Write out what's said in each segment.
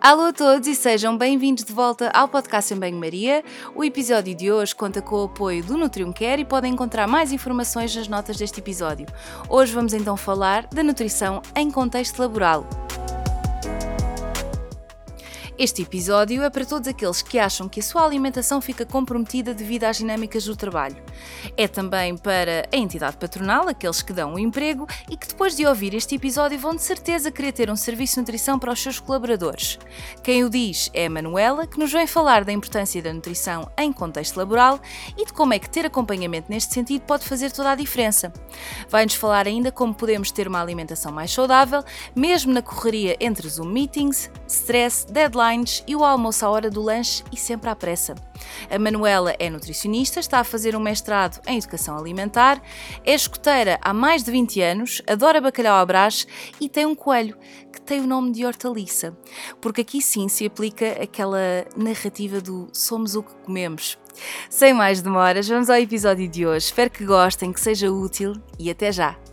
Alô a todos e sejam bem-vindos de volta ao podcast em Banho-Maria. O episódio de hoje conta com o apoio do Nutrium Care e podem encontrar mais informações nas notas deste episódio. Hoje vamos então falar da nutrição em contexto laboral. Este episódio é para todos aqueles que acham que a sua alimentação fica comprometida devido às dinâmicas do trabalho. É também para a entidade patronal, aqueles que dão o emprego e que depois de ouvir este episódio vão de certeza querer ter um serviço de nutrição para os seus colaboradores. Quem o diz é a Manuela, que nos vem falar da importância da nutrição em contexto laboral e de como é que ter acompanhamento neste sentido pode fazer toda a diferença. Vai-nos falar ainda como podemos ter uma alimentação mais saudável, mesmo na correria entre Zoom meetings, stress, deadlines e o almoço à hora do lanche e sempre à pressa. A Manuela é nutricionista, está a fazer um mestrado em Educação Alimentar, é escoteira há mais de 20 anos, adora bacalhau à brás e tem um coelho que tem o nome de hortaliça, porque aqui sim se aplica aquela narrativa do somos o que comemos. Sem mais demoras, vamos ao episódio de hoje. Espero que gostem, que seja útil e até já!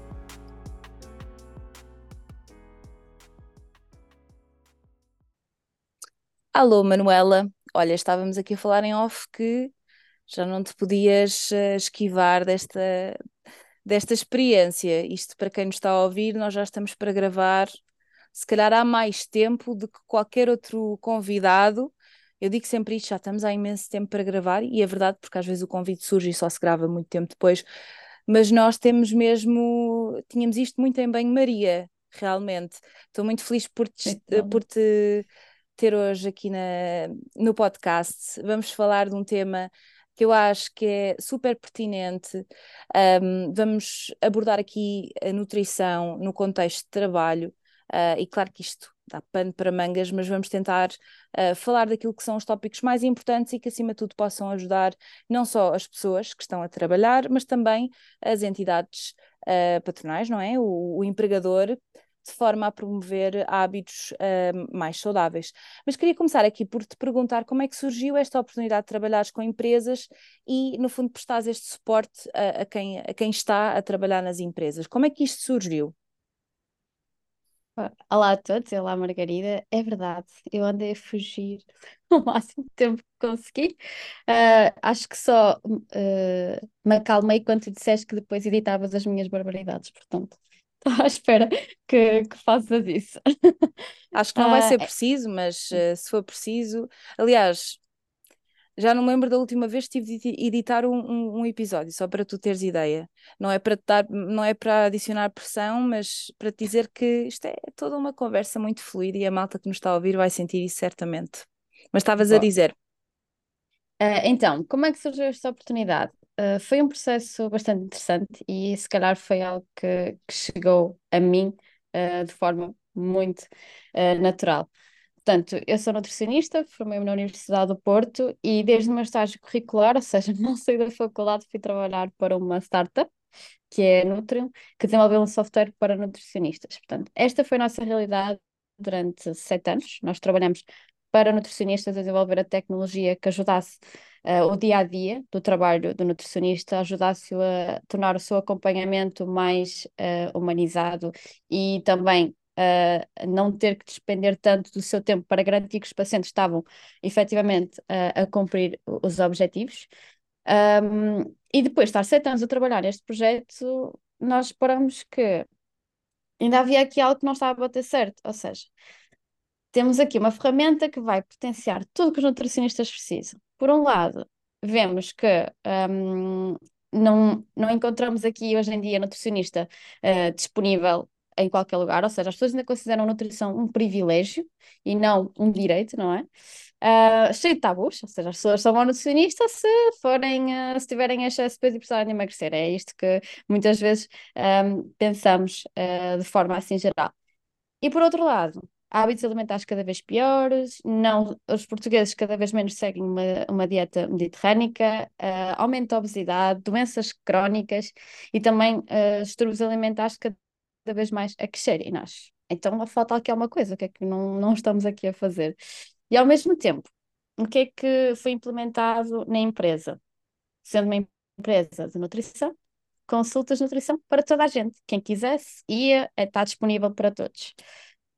Alô, Manuela. Olha, estávamos aqui a falar em off que já não te podias uh, esquivar desta, desta experiência. Isto, para quem nos está a ouvir, nós já estamos para gravar, se calhar há mais tempo do que qualquer outro convidado. Eu digo sempre isto, já estamos há imenso tempo para gravar, e é verdade, porque às vezes o convite surge e só se grava muito tempo depois, mas nós temos mesmo, tínhamos isto muito em banho-maria, realmente. Estou muito feliz por te, por te ter hoje aqui na, no podcast. Vamos falar de um tema que eu acho que é super pertinente. Um, vamos abordar aqui a nutrição no contexto de trabalho, uh, e claro que isto dá pano para mangas, mas vamos tentar uh, falar daquilo que são os tópicos mais importantes e que, acima de tudo, possam ajudar não só as pessoas que estão a trabalhar, mas também as entidades uh, patronais, não é? O, o empregador de forma a promover hábitos uh, mais saudáveis. Mas queria começar aqui por te perguntar como é que surgiu esta oportunidade de trabalhares com empresas e, no fundo, prestares este suporte a, a, quem, a quem está a trabalhar nas empresas. Como é que isto surgiu? Olá a todos, olá Margarida. É verdade, eu andei a fugir o máximo de tempo que consegui. Uh, acho que só uh, me acalmei quando tu disseste que depois editavas as minhas barbaridades, portanto, à espera que, que faças isso. Acho que não vai ser ah, é preciso, mas uh, se for preciso. Aliás, já não me lembro da última vez que tive de editar um, um, um, episódio, só para tu teres ideia. Não é para dar, não é para adicionar pressão, mas para te dizer que isto é toda uma conversa muito fluida e a malta que nos está a ouvir vai sentir isso certamente. Mas estavas a dizer. Uh, então, como é que surgiu esta oportunidade? Uh, foi um processo bastante interessante e se calhar foi algo que, que chegou a mim uh, de forma muito uh, natural. Portanto, eu sou nutricionista, formei-me na Universidade do Porto e desde o meu estágio curricular, ou seja, não saí da faculdade, fui trabalhar para uma startup, que é Nutrium, que desenvolveu um software para nutricionistas. Portanto, esta foi a nossa realidade durante sete anos. Nós trabalhamos para nutricionistas a desenvolver a tecnologia que ajudasse uh, o dia a dia do trabalho do nutricionista, ajudasse-o a tornar o seu acompanhamento mais uh, humanizado e também uh, não ter que despender tanto do seu tempo para garantir que os pacientes estavam efetivamente a cumprir os objetivos. Um, e depois de estar sete anos a trabalhar neste projeto, nós paramos que ainda havia aqui algo que não estava a bater certo, ou seja, temos aqui uma ferramenta que vai potenciar tudo que os nutricionistas precisam. Por um lado, vemos que um, não, não encontramos aqui hoje em dia nutricionista uh, disponível em qualquer lugar, ou seja, as pessoas ainda consideram a nutrição um privilégio e não um direito, não é? Uh, cheio de tabus, ou seja, as pessoas são bom nutricionistas se forem, uh, se tiverem excesso de peso e precisarem de emagrecer. É isto que muitas vezes um, pensamos uh, de forma assim geral. E por outro lado, hábitos alimentares cada vez piores, não, os portugueses cada vez menos seguem uma, uma dieta mediterrânica, uh, aumento da obesidade, doenças crónicas e também uh, distúrbios alimentares cada vez mais a crescer em nós. Então falta aqui alguma coisa, o que é que não, não estamos aqui a fazer? E ao mesmo tempo, o que é que foi implementado na empresa? Sendo uma empresa de nutrição, consultas de nutrição para toda a gente. Quem quisesse ia, está disponível para todos.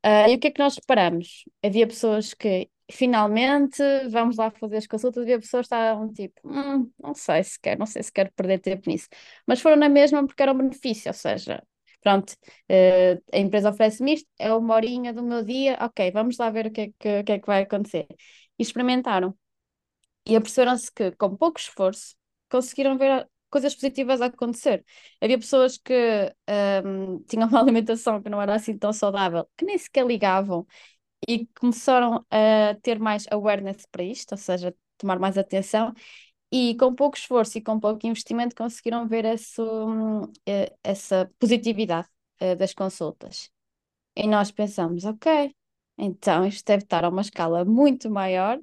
Uh, e o que é que nós reparamos? Havia pessoas que finalmente vamos lá fazer as consultas, havia pessoas que estavam tipo, hum, não sei se quero, não sei se quero perder tempo nisso, mas foram na mesma porque era um benefício, ou seja, pronto, uh, a empresa oferece-me isto, é uma horinha do meu dia, ok, vamos lá ver o que é que, que, é que vai acontecer. E experimentaram. E aperceberam-se que, com pouco esforço, conseguiram ver coisas positivas a acontecer. Havia pessoas que um, tinham uma alimentação que não era assim tão saudável, que nem sequer ligavam e começaram a ter mais awareness para isto, ou seja, tomar mais atenção. E com pouco esforço e com pouco investimento conseguiram ver essa, hum, eh, essa positividade eh, das consultas. E nós pensamos, ok, então isto deve estar a uma escala muito maior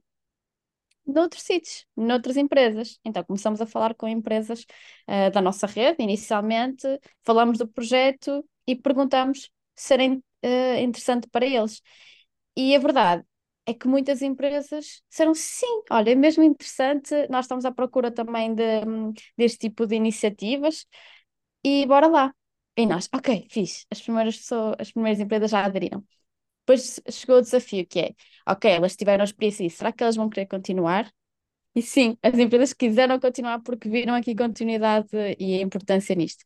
noutros sítios, noutras empresas. Então começamos a falar com empresas uh, da nossa rede, inicialmente, falamos do projeto e perguntamos se era uh, interessante para eles. E a verdade é que muitas empresas disseram sim, olha, é mesmo interessante, nós estamos à procura também de, deste tipo de iniciativas e bora lá. E nós, ok, fiz. As primeiras pessoas, as primeiras empresas já aderiram. Depois chegou o desafio que é, ok, elas tiveram experiência será que elas vão querer continuar? E sim, as empresas quiseram continuar porque viram aqui continuidade e importância nisto.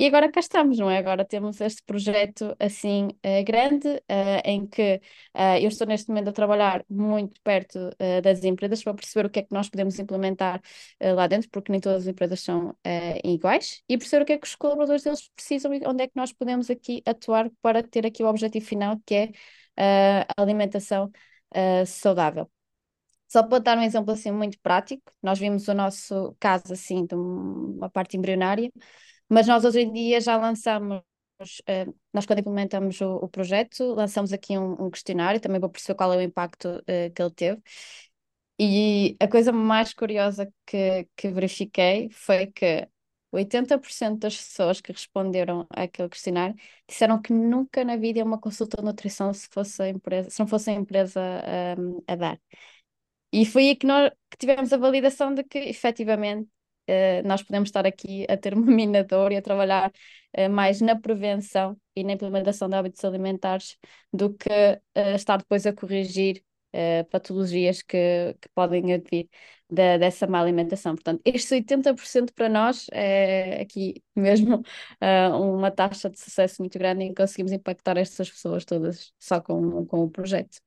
E agora cá estamos, não é? Agora temos este projeto assim uh, grande, uh, em que uh, eu estou neste momento a trabalhar muito perto das empresas para perceber o que é que nós podemos implementar lá dentro, porque nem todas as empresas são iguais, e perceber o que é que os colaboradores deles precisam e onde é que nós podemos aqui atuar para ter aqui o objetivo final, que é a alimentação saudável. Só para dar um exemplo assim muito prático, nós vimos o nosso caso assim de uma parte embrionária, mas nós hoje em dia já lançamos, uh, nós quando implementamos o, o projeto, lançamos aqui um, um, questionário, também vou perceber qual é o impacto uh, que ele teve. E a coisa mais curiosa que, que verifiquei foi que 80% das pessoas que responderam àquele questionário disseram que nunca na vida uma consulta de nutrição se, fosse empresa, se não fosse a empresa um, ehm, a dar. E foi aí que nós que tivemos a validação de que efetivamente nós podemos estar aqui a ter uma minadora e a trabalhar uh, mais na prevenção e na implementação de hábitos alimentares do que uh, estar depois a corrigir patologias que, que podem advir da, dessa má alimentação. Portanto, estes 80% para nós é aqui mesmo uma taxa de sucesso muito grande e conseguimos impactar estas pessoas todas só com, com o projeto.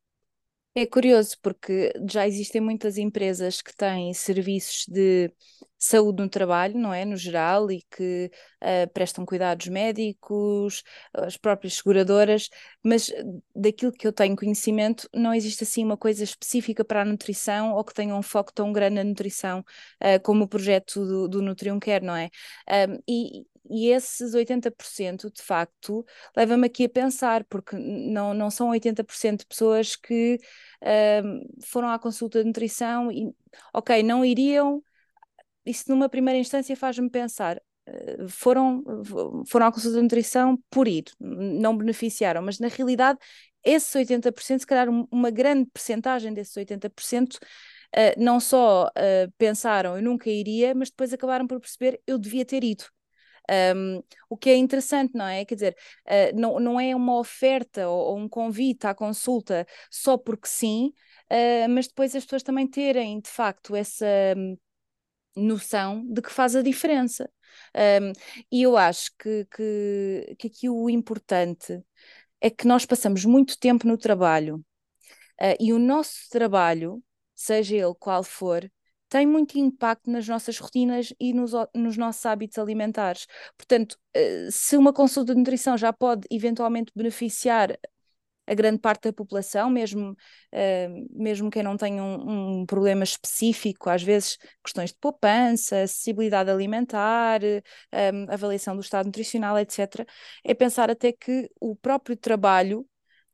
É curioso porque já existem muitas empresas que têm serviços de saúde no trabalho, não é? No geral, e que uh, prestam cuidados médicos, as próprias seguradoras, mas daquilo que eu tenho conhecimento, não existe assim uma coisa específica para a nutrição ou que tenha um foco tão grande na nutrição uh, como o projeto do, do Nutrium Care, não é? Um, e, e esses 80% de facto leva-me aqui a pensar, porque não, não são 80% de pessoas que uh, foram à consulta de nutrição e, ok, não iriam, isso numa primeira instância faz-me pensar, uh, foram, foram à consulta de nutrição por ir, não beneficiaram, mas na realidade esses 80%, se calhar uma grande percentagem desses 80%, Uh, não só uh, pensaram eu nunca iria, mas depois acabaram por perceber eu devia ter ido. Um, o que é interessante, não é? Quer dizer, uh, não, não é uma oferta ou, ou, um convite à consulta só porque sim, uh, mas depois as pessoas também terem de facto essa um, noção de que faz a diferença. Um, e eu acho que, que, que aqui o importante é que nós passamos muito tempo no trabalho uh, e o nosso trabalho, seja ele qual for, tem muito impacto nas nossas rotinas e nos, nos nossos hábitos alimentares. Portanto, eh, se uma consulta de nutrição já pode eventualmente beneficiar a grande parte da população, mesmo, uh, mesmo quem não tenha um, um, problema específico, às vezes questões de poupança, acessibilidade alimentar, eh, avaliação do estado nutricional, etc., é pensar até que o próprio trabalho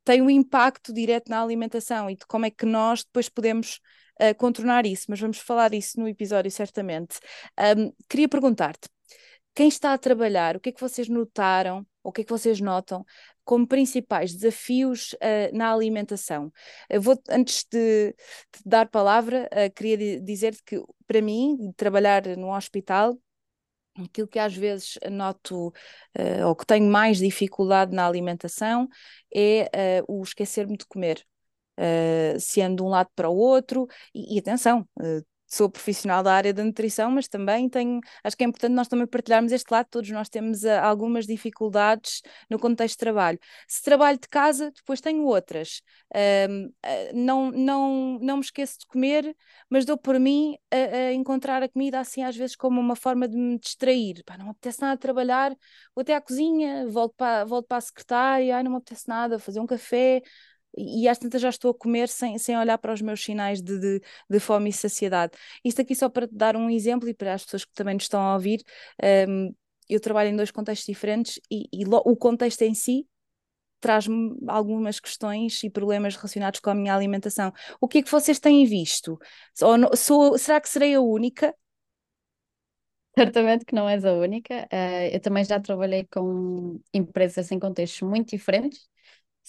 tem um impacto direto na alimentação e de como é que nós depois podemos uh, contornar isso, mas vamos falar disso no episódio certamente. Um, queria perguntar-te, quem está a trabalhar, o que é que vocês notaram, ou o que é que vocês notam como principais desafios uh, na alimentação? Eu vou, antes de, de dar palavra, uh, queria dizer-te que, para mim, trabalhar no hospital Aquilo que às vezes noto uh, ou que tenho mais dificuldade na alimentação é uh, o esquecer-me de comer. Uh, se ando de um lado para o outro, e, e atenção, sou profissional da área da nutrição, mas também tenho, acho que é importante nós também partilharmos este lado, todos nós temos uh, algumas dificuldades no contexto de trabalho. Se trabalho de casa, depois tenho outras. Uh, não, não, não me esqueço de comer, mas dou por mim a, a, encontrar a comida assim às vezes como uma forma de me distrair. Pá, não me apetece nada trabalhar, vou até à cozinha, volto para, volto para a secretária, ai, não me apetece nada, fazer um café, e às tantas já estou a comer sem, sem olhar para os meus sinais de, de, de, fome e saciedade. Isto aqui só para dar um exemplo e para as pessoas que também nos estão a ouvir, um, eu trabalho em dois contextos diferentes e, e o contexto em si traz-me algumas questões e problemas relacionados com a minha alimentação. O que é que vocês têm visto? Ou, sou, será que serei a única? Certamente que não és a única. Uh, eu também já trabalhei com empresas em contextos muito diferentes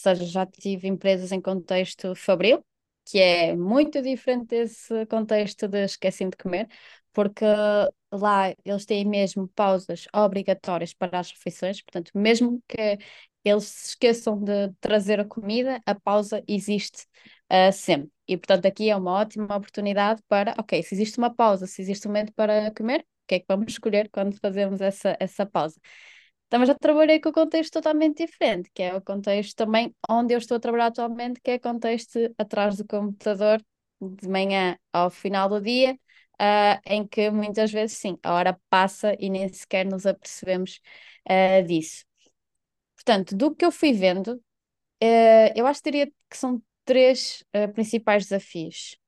seja, já tive empresas em contexto fabril, que é muito diferente desse contexto de esquecendo de comer, porque lá eles têm mesmo pausas obrigatórias para as refeições, portanto, mesmo que eles se esqueçam de trazer a comida, a pausa existe uh, sempre. E, portanto, aqui é uma ótima oportunidade para, ok, se existe uma pausa, se existe um momento para comer, o que é que vamos escolher quando fazemos essa, essa pausa? Também já trabalhei com o contexto totalmente diferente, que é o contexto também onde eu estou a trabalhar atualmente, que é o contexto atrás do computador, de manhã ao final do dia, uh, em que muitas vezes, sim, a hora passa e nem sequer nos apercebemos uh, disso. Portanto, do que eu fui vendo, uh, eu acho que diria que são três principais desafios.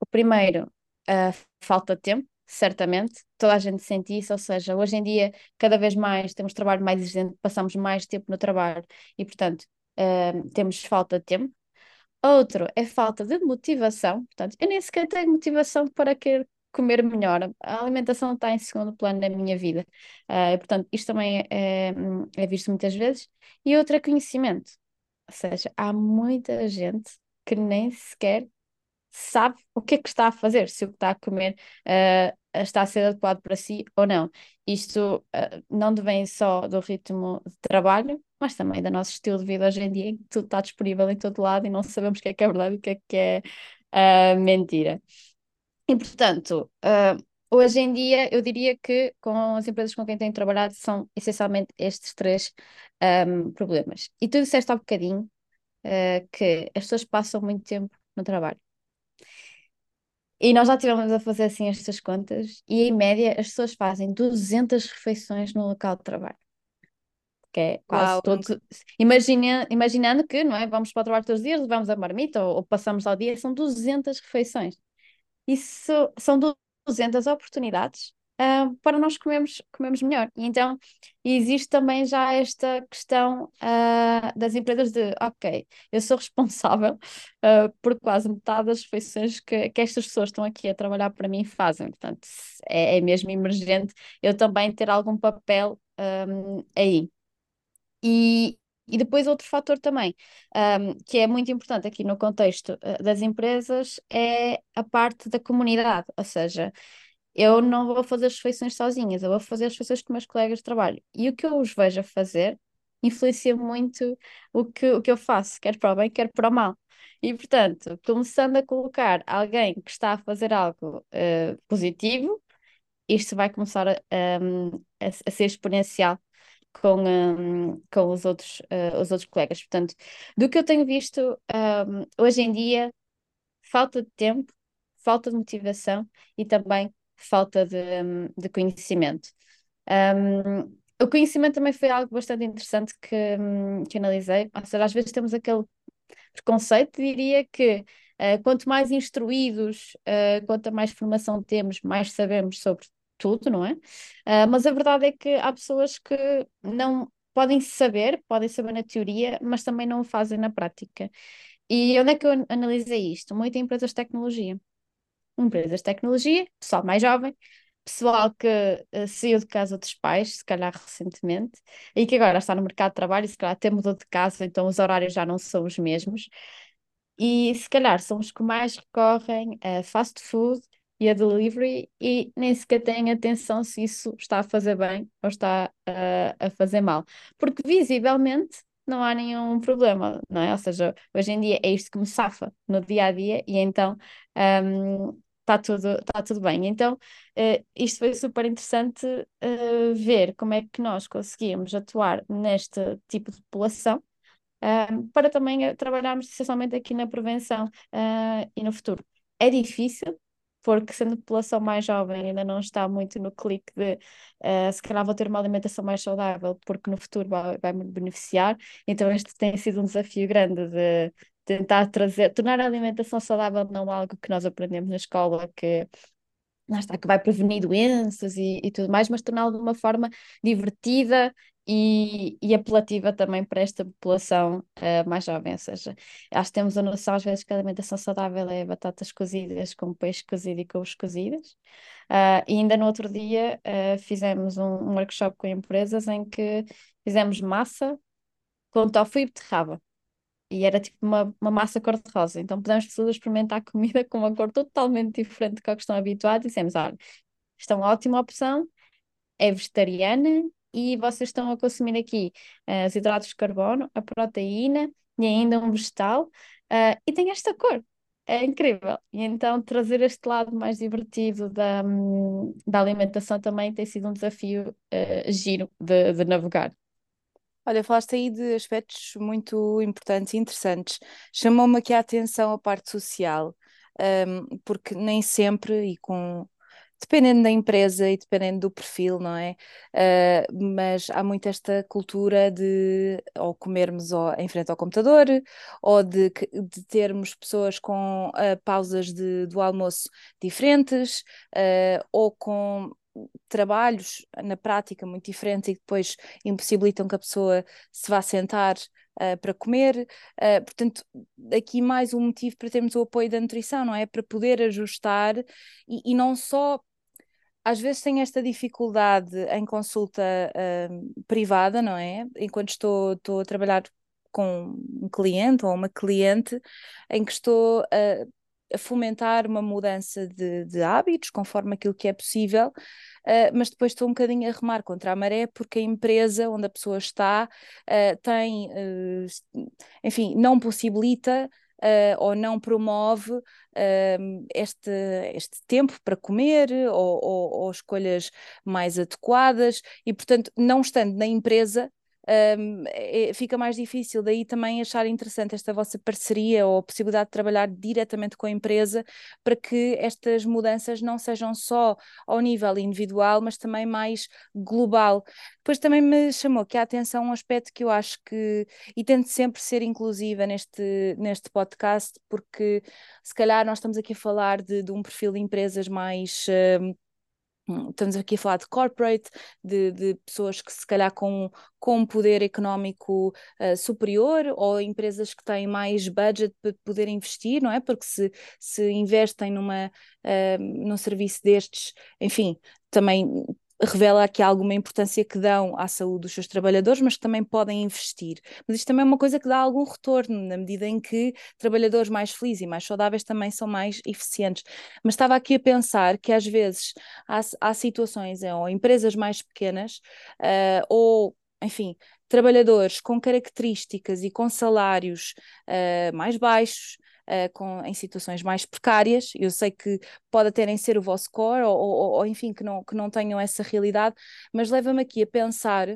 O primeiro, a falta de tempo certamente, toda a gente sente isso, ou seja, hoje em dia, cada vez mais temos trabalho mais exigente, passamos mais tempo no trabalho e, portanto, uh, temos falta de tempo. Outro é falta de motivação, portanto, eu nem sequer tenho motivação para querer comer melhor. A alimentação está em segundo plano na minha vida. Uh, portanto, isto também é, é visto muitas vezes. E outro é conhecimento. Ou seja, há muita gente que nem sequer sabe o que é que está a fazer, se o que está a comer uh, está a ser adequado para si ou não. Isto uh, não vem só do ritmo de trabalho, mas também do nosso estilo de vida hoje em dia, em que tudo está disponível em todo lado e não sabemos o que é que é verdade e o que é que é uh, mentira. E, portanto, hoje em dia eu diria que com as empresas com quem tenho trabalhado são essencialmente estes três um, problemas. E tu disseste há bocadinho que as pessoas passam muito tempo no trabalho. E nós já estivemos a fazer assim estas contas, e em média as pessoas fazem 200 refeições no local de trabalho. Que é quase Uau, todos. Imagina, imaginando que, não é? Vamos para o trabalho todos os dias, levamos a marmita ou, ou passamos ao dia, são 200 refeições. Isso são 200 oportunidades uh, para nós comermos, comermos melhor. E então existe também já esta questão uh, das empresas de, ok, eu sou responsável uh, por quase metade das refeições que, que estas pessoas estão aqui a trabalhar para mim fazem. Portanto, é, é mesmo emergente eu também ter algum papel um, aí. E, e depois outro fator também, um, que é muito importante aqui no contexto das empresas, é a parte da comunidade, ou seja, eu não vou fazer as refeições sozinhas, eu vou fazer as refeições com meus colegas de trabalho. E o que eu os vejo a fazer influencia muito o que, o que eu faço, quer para o bem, quer para o mal. E, portanto, começando a colocar alguém que está a fazer algo uh, positivo, isto vai começar a, a, a ser exponencial com, um, com os, outros, uh, os outros colegas. Portanto, do que eu tenho visto um, hoje em dia, falta de tempo, falta de motivação e também falta de, de conhecimento. Um, o conhecimento também foi algo bastante interessante que, que analisei. Ou seja, às vezes temos aquele preconceito, diria que uh, quanto mais instruídos, uh, quanto mais formação temos, mais sabemos sobre tudo, não é? Uh, mas a verdade é que há pessoas que não podem saber, podem saber na teoria, mas também não o fazem na prática. E onde é que eu analisei isto? Muito em empresas de tecnologia empresas de tecnologia, pessoal mais jovem, pessoal que uh, saiu de casa dos pais, se calhar recentemente, e que agora está no mercado de trabalho se calhar até mudou de casa, então os horários já não são os mesmos. E se calhar são os que mais recorrem a fast food e a delivery e nem sequer têm atenção se isso está a fazer bem ou está a, a fazer mal. Porque visivelmente não há nenhum problema, não é? Ou seja, hoje em dia é isto que me safa no dia a dia e então um, está tudo, está tudo bem. Então, uh, isto foi super interessante uh, ver como é que nós conseguíamos atuar neste tipo de população. Uh, para também trabalharmos essencialmente aqui na prevenção e no futuro. É difícil, porque sendo população mais jovem ainda não está muito no clique de se calhar vou ter uma alimentação mais saudável, porque no futuro vai, vai me beneficiar. Então, este tem sido um desafio grande de tentar trazer, tornar a alimentação saudável não algo que nós aprendemos na escola, que lá está, que vai prevenir doenças e, e tudo mais, mas torná-lo de uma forma divertida e, e apelativa também para esta população uh, mais jovem. Ou seja, acho que temos a noção às vezes que a alimentação saudável é batatas cozidas com peixe cozido e couves cozidas. Uh, e ainda no outro dia uh, fizemos um, um workshop com empresas em que fizemos massa com tofu e beterraba e era tipo uma, uma massa cor-de-rosa. Então pudemos todos experimentar comida com uma cor totalmente diferente do que estão habituados e dissemos: olha, isto é uma ótima opção, é vegetariana e vocês estão a consumir aqui uh, os hidratos de carbono, a proteína e ainda um vegetal uh, e tem esta cor. É incrível. E então trazer este lado mais divertido da, hum, da alimentação também tem sido um desafio uh, giro de, de navegar. Olha, falaste aí de aspectos muito importantes e interessantes. Chamou-me aqui a atenção a parte social, um, porque nem sempre, e com dependendo da empresa e dependendo do perfil, não é? Uh, mas há muito esta cultura de ou comermos ou, em frente ao computador, ou de, de termos pessoas com uh, pausas de, do almoço diferentes, uh, ou com trabalhos na prática muito diferentes e que depois impossibilitam que a pessoa se vá sentar uh, para comer. Uh, portanto, aqui mais um motivo para termos o apoio da nutrição, não é? Para poder ajustar e, e não só. Às vezes tenho esta dificuldade em consulta uh, privada, não é? Enquanto estou, estou a trabalhar com um cliente ou uma cliente em que estou a fomentar uma mudança de, de, hábitos conforme aquilo que é possível, uh, mas depois estou um bocadinho a remar contra a maré porque a empresa onde a pessoa está uh, tem, uh, enfim, não possibilita ou não promove este, este tempo para comer ou, ou, ou escolhas mais adequadas e, portanto, não estando na empresa, um, é, fica mais difícil. Daí também achar interessante esta vossa parceria ou a possibilidade de trabalhar diretamente com a empresa para que estas mudanças não sejam só ao nível individual, mas também mais global. Depois também me chamou que a atenção um aspecto que eu acho que, e tento sempre ser inclusiva neste, neste podcast, porque se calhar nós estamos aqui a falar de, de um perfil de empresas mais. Estamos aqui a falar de corporate, de, de pessoas que se calhar com, com um poder económico uh, superior ou empresas que têm mais budget para poder investir, não é? Porque se, se investem numa, uh, num serviço destes, enfim, também revela aqui alguma importância que dão à saúde dos seus trabalhadores, mas que também podem investir. Mas isto também é uma coisa que dá algum retorno, na medida em que trabalhadores mais felizes e mais saudáveis também são mais eficientes. Mas estava aqui a pensar que às vezes há, há situações ou empresas mais pequenas uh, ou enfim, trabalhadores com características e com salários uh, mais baixos, uh, com, em situações mais precárias. Eu sei que pode até nem ser o vosso core, ou, ou, ou enfim, que não, que não tenham essa realidade, mas leva-me aqui a pensar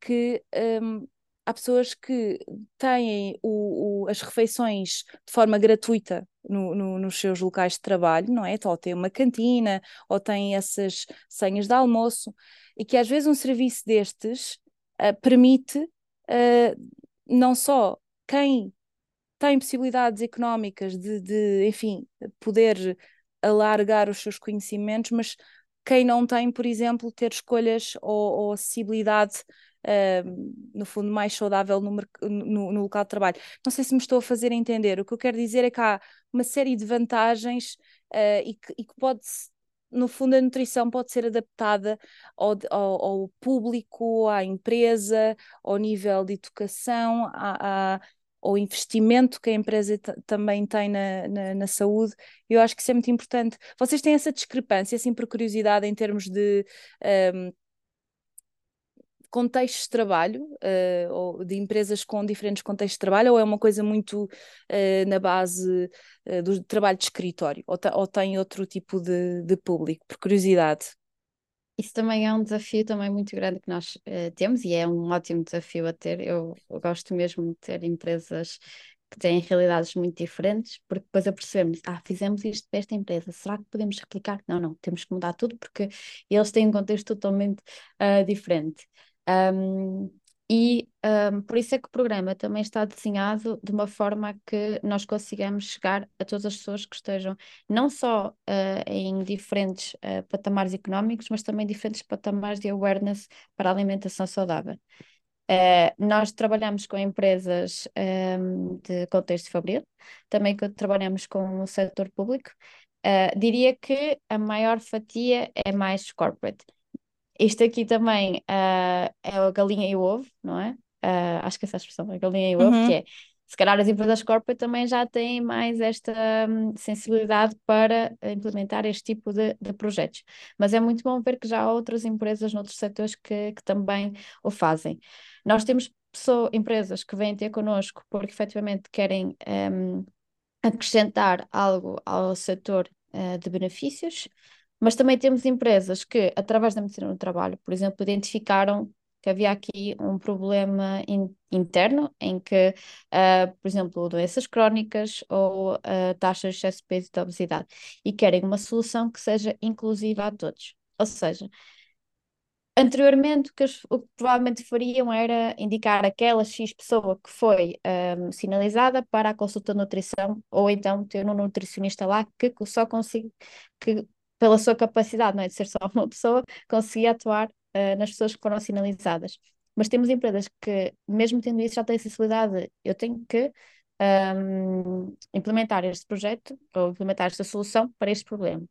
que. Um, há pessoas que têm o, o, as refeições de forma gratuita no, no, nos seus locais de trabalho, não é? Ou têm uma cantina, ou têm essas senhas de almoço, e que às vezes um serviço destes uh, permite uh, não só quem tem possibilidades económicas de, de, enfim, poder alargar os seus conhecimentos, mas quem não tem, por exemplo, ter escolhas ou, ou acessibilidade, uh, no fundo, mais saudável no, no, no, local de trabalho. Não sei se me estou a fazer entender. O que eu quero dizer é que há uma série de vantagens uh, e, que, e que pode no fundo, a nutrição pode ser adaptada ao, ao, ao, público, à empresa, ao nível de educação, à, à, ou investimento que a empresa também tem na, na, na, saúde. Eu acho que isso é muito importante. Vocês têm essa discrepância, assim, por curiosidade, em termos de. Um, contextos de trabalho, uh, ou de empresas com diferentes contextos de trabalho, ou é uma coisa muito uh, na base uh, do trabalho de escritório, ou, ou tem outro tipo de, de, público, por curiosidade? Isso também é um desafio também muito grande que nós temos e é um ótimo desafio a ter. Eu, eu gosto mesmo de ter empresas que têm realidades muito diferentes, porque depois apercebemos, ah, fizemos isto para esta empresa, será que podemos replicar? Não, não, temos que mudar tudo porque eles têm um contexto totalmente uh, diferente. Um, e um, por isso é que o programa também está desenhado de uma forma que nós consigamos chegar a todas as pessoas que estejam não só uh, em diferentes uh, patamares económicos, mas também diferentes patamares de awareness para a alimentação saudável. Uh, nós trabalhamos com empresas um, de contexto fabril, também trabalhamos com o setor público. diria que a maior fatia é mais corporate. Isto aqui também uh, é a galinha e o ovo, não é? Uh, acho que essa é a expressão, a galinha e o ovo, que uhum. é se calhar as empresas corporate também já têm mais esta um, sensibilidade para implementar este tipo de, de, projetos. Mas é muito bom ver que já há outras empresas noutros setores que, que também o fazem. Nós temos empresas que vêm ter connosco porque efetivamente querem um, acrescentar algo ao setor uh, de benefícios, mas também temos empresas que, através da medicina do trabalho, por exemplo, identificaram que havia aqui um problema in, interno em que, uh, por exemplo, doenças crónicas ou uh, taxas de excesso de peso e de obesidade, e querem uma solução que seja inclusiva a todos. Ou seja, anteriormente o que, o que provavelmente fariam era indicar aquela X pessoa que foi um, sinalizada para a consulta de nutrição, ou então ter um nutricionista lá que só consiga, que pela sua capacidade, não é, de ser só uma pessoa, conseguia atuar uh, nas pessoas que foram sinalizadas. Mas temos empresas que, mesmo tendo isso, já têm acessibilidade. Eu tenho que um, implementar este projeto ou implementar esta solução para este problema.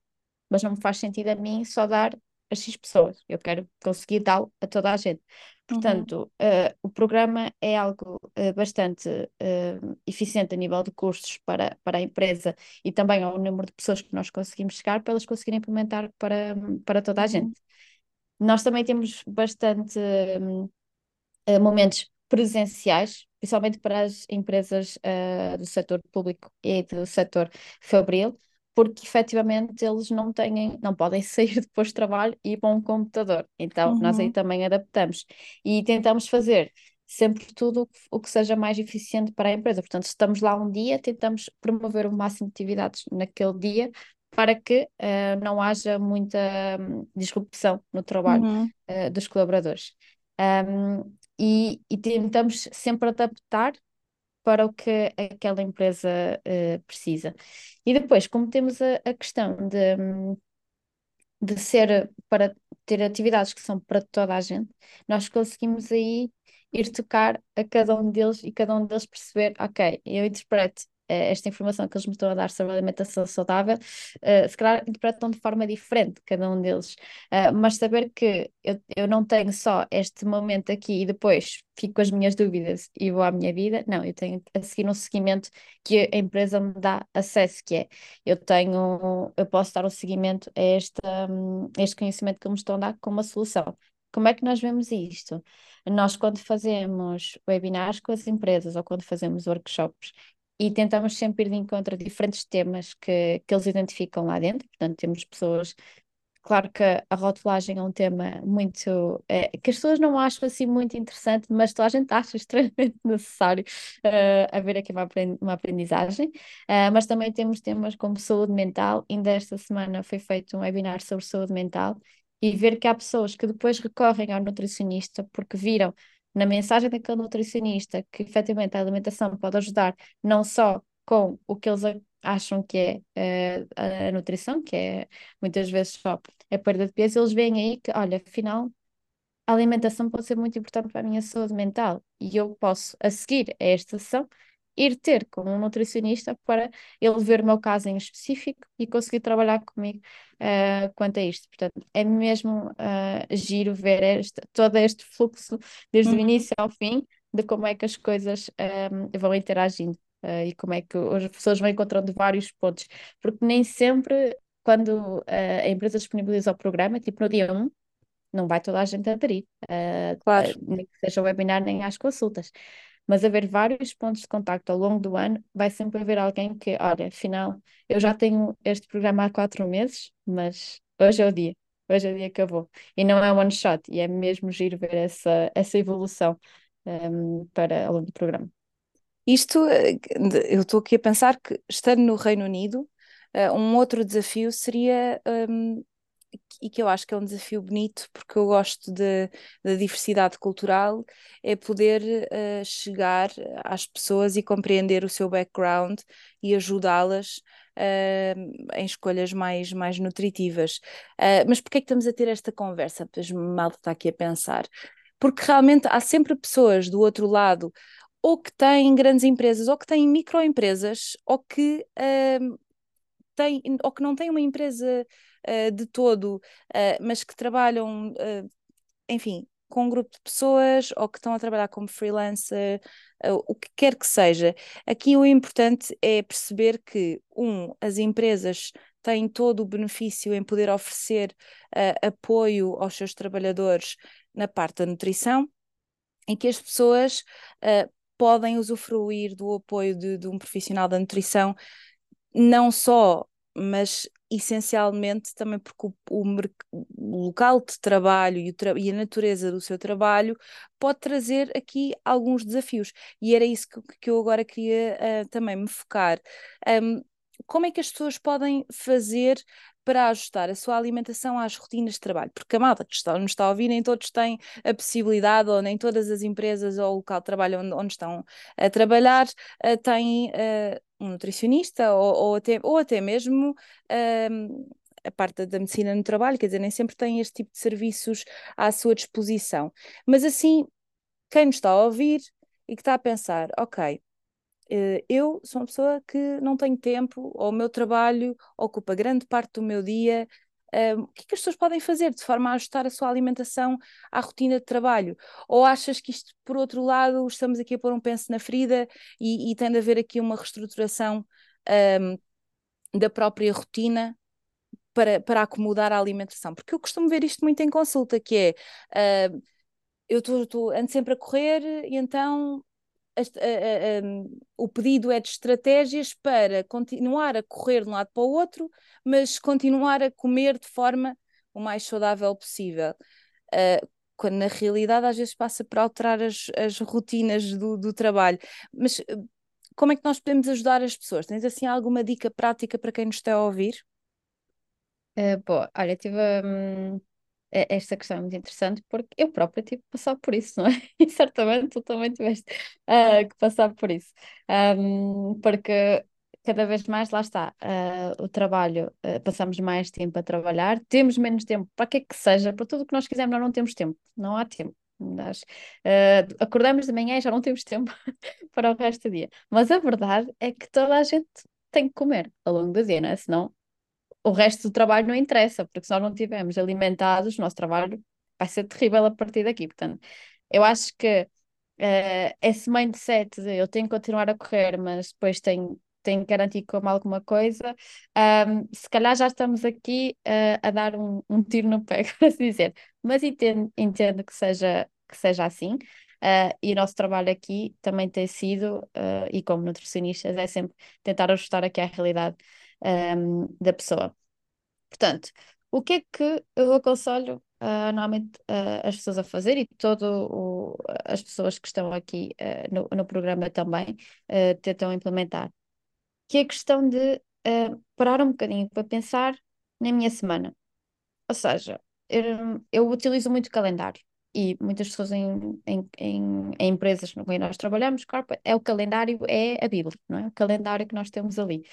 Mas não me faz sentido a mim só dar a X pessoas. Eu quero conseguir dar a toda a gente. Uhum. Portanto, uhum. uh, o programa é algo uh, bastante uh, eficiente a nível de custos para, para a empresa e também ao número de pessoas que nós conseguimos chegar para elas conseguirem implementar para, para toda a uhum. gente. Nós também temos bastante um, momentos presenciais, principalmente para as empresas do setor público e do setor fabril, porque efetivamente eles não têm, não podem sair depois do trabalho e ir para um computador. Então, uhum. nós aí uhum. também adaptamos e tentamos fazer sempre tudo o que seja mais eficiente para a empresa. Portanto, se estamos lá um dia, tentamos promover o máximo de atividades naquele dia para que uh, não haja muita um, disrupção no trabalho uhum. uh, dos colaboradores. Um, e, e, tentamos sempre adaptar para o que aquela empresa uh, precisa. E depois, como temos a, a questão de, de ser para ter atividades que são para toda a gente, nós conseguimos aí ir tocar a cada um deles e cada um deles perceber, ok, eu interpreto esta informação que eles me estão a dar sobre a alimentação saudável, uh, se calhar interpretam de forma diferente cada um deles. Uh, mas saber que eu, eu não tenho só este momento aqui e depois fico com as minhas dúvidas e vou à minha vida, não, eu tenho a seguir um seguimento que a empresa me dá acesso, que é eu tenho, eu posso dar o um seguimento a este, um, este conhecimento que me estão a dar com uma solução. Como é que nós vemos isto? Nós, quando fazemos webinars com as empresas ou quando fazemos workshops e tentamos sempre ir de encontro a diferentes temas que, que eles identificam lá dentro. Portanto, temos pessoas. Claro que a rotulagem é um tema muito. É, que as pessoas não acham assim muito interessante, mas toda a gente acha extremamente necessário uh, haver aqui uma, uma aprendizagem. Uh, mas também temos temas como saúde mental. Ainda esta semana foi feito um webinar sobre saúde mental e ver que há pessoas que depois recorrem ao nutricionista porque viram na mensagem daquele nutricionista que efetivamente a alimentação pode ajudar não só com o que eles acham que é uh, a nutrição, que é muitas vezes só a perda de peso, eles veem aí que, olha, afinal, a alimentação pode ser muito importante para a minha saúde mental e eu posso, a seguir a esta sessão, ir ter com um nutricionista para ele ver o meu caso em específico e conseguir trabalhar comigo uh, quanto a isto. Portanto, é mesmo uh, giro ver este, todo este fluxo desde uhum. o início ao fim, de como é que as coisas um, vão interagindo uh, e como é que as pessoas vão encontrando vários pontos, porque nem sempre quando uh, a empresa disponibiliza o programa, tipo no dia 1, não vai toda a gente aderir, uh, claro. nem que seja o webinar nem às consultas. Mas haver vários pontos de contacto ao longo do ano, vai sempre haver alguém que, olha, afinal, eu já tenho este programa há quatro meses, mas hoje é o dia, hoje é o dia que eu vou. E não é one shot, e é mesmo giro ver essa, essa evolução um, para ao longo do programa. Isto, eh, eu estou aqui a pensar que, estando no Reino Unido, uh, um outro desafio seria, um, e que eu acho que é um desafio bonito, porque eu gosto da diversidade cultural, é poder uh, chegar às pessoas e compreender o seu background e ajudá-las Uh, em escolhas mais, mais nutritivas. Uh, mas porquê é que estamos a ter esta conversa? Pois mal está aqui a pensar. Porque realmente há sempre pessoas do outro lado ou que têm grandes empresas, ou que têm microempresas, ou que, uh, têm, ou que não têm uma empresa uh, de todo, uh, mas que trabalham, uh, enfim, com um grupo de pessoas, ou que estão a trabalhar como freelancer, o que quer que seja. Aqui o importante é perceber que, um, as empresas têm todo o benefício em poder oferecer apoio aos seus trabalhadores na parte da nutrição, em que as pessoas podem usufruir do apoio de, de um profissional da nutrição, não só, mas essencialmente também porque o, o, o local de trabalho e, tra e, a natureza do seu trabalho pode trazer aqui alguns desafios. E era isso que, que eu agora queria uh, também me focar. Um, como é que as pessoas podem fazer para ajustar a sua alimentação às rotinas de trabalho, porque a malta que está, nos está a ouvir, nem todos têm a possibilidade, ou nem todas as empresas ou o local de trabalho onde, onde estão a trabalhar uh, têm uh, um nutricionista ou, ou, até, ou até mesmo uh, a parte da medicina no trabalho, quer dizer, nem sempre têm este tipo de serviços à sua disposição. Mas assim, quem nos está a ouvir e que está a pensar, ok, eu sou uma pessoa que não tenho tempo, ou o meu trabalho ocupa grande parte do meu dia. o que é que as pessoas podem fazer de forma a ajustar a sua alimentação à rotina de trabalho? Ou achas que isto, por outro lado, estamos aqui a pôr um penso na ferida e, e tem de haver aqui uma reestruturação um, da própria rotina para, para acomodar a alimentação? Porque eu costumo ver isto muito em consulta, que é uh, eu estou ando sempre a correr e então a, a, a, o pedido é de estratégias para continuar a correr de um lado para o outro, mas continuar a comer de forma o mais saudável possível. Uh, quando na realidade às vezes passa por alterar as, as rotinas do, do trabalho. Mas como é que nós podemos ajudar as pessoas? Tens assim alguma dica prática para quem nos está a ouvir? Uh, bom, olha, tive um, esta questão é muito interessante porque eu própria tive que passar por isso, não é? E certamente tu também tiveste uh, que passar por isso. Um, porque cada vez mais, lá está, uh, o trabalho, uh, passamos mais tempo a trabalhar, temos menos tempo para que é que seja, para tudo o que nós quisermos, nós não temos tempo, não há tempo. Nós, uh, acordamos de manhã e já não temos tempo para o resto do dia. Mas a verdade é que toda a gente tem que comer ao longo do dia, não é? Senão o resto do trabalho não interessa, porque se nós não estivermos alimentados, o nosso trabalho vai ser terrível a partir daqui. Portanto, eu acho que uh, esse mindset de eu tenho que continuar a correr, mas depois tenho, tenho que garantir como alguma coisa, um, se calhar já estamos aqui uh, a dar um, um, tiro no pé, por assim dizer. Mas entendo, entendo que seja, que seja assim. Uh, e o nosso trabalho aqui também tem sido, e como nutricionistas, é sempre tentar ajustar aqui à realidade um, da pessoa. Portanto, o que é que eu aconselho uh, normalmente uh, as pessoas a fazer e todas as pessoas que estão aqui uh, no, no programa também tentam implementar? Que é a questão de parar um bocadinho para pensar na minha semana. Ou seja, eu, eu utilizo muito calendário e muitas pessoas em, em, em, em empresas com quem nós trabalhamos, claro, é o calendário, é a Bíblia, não é? O calendário que nós temos ali.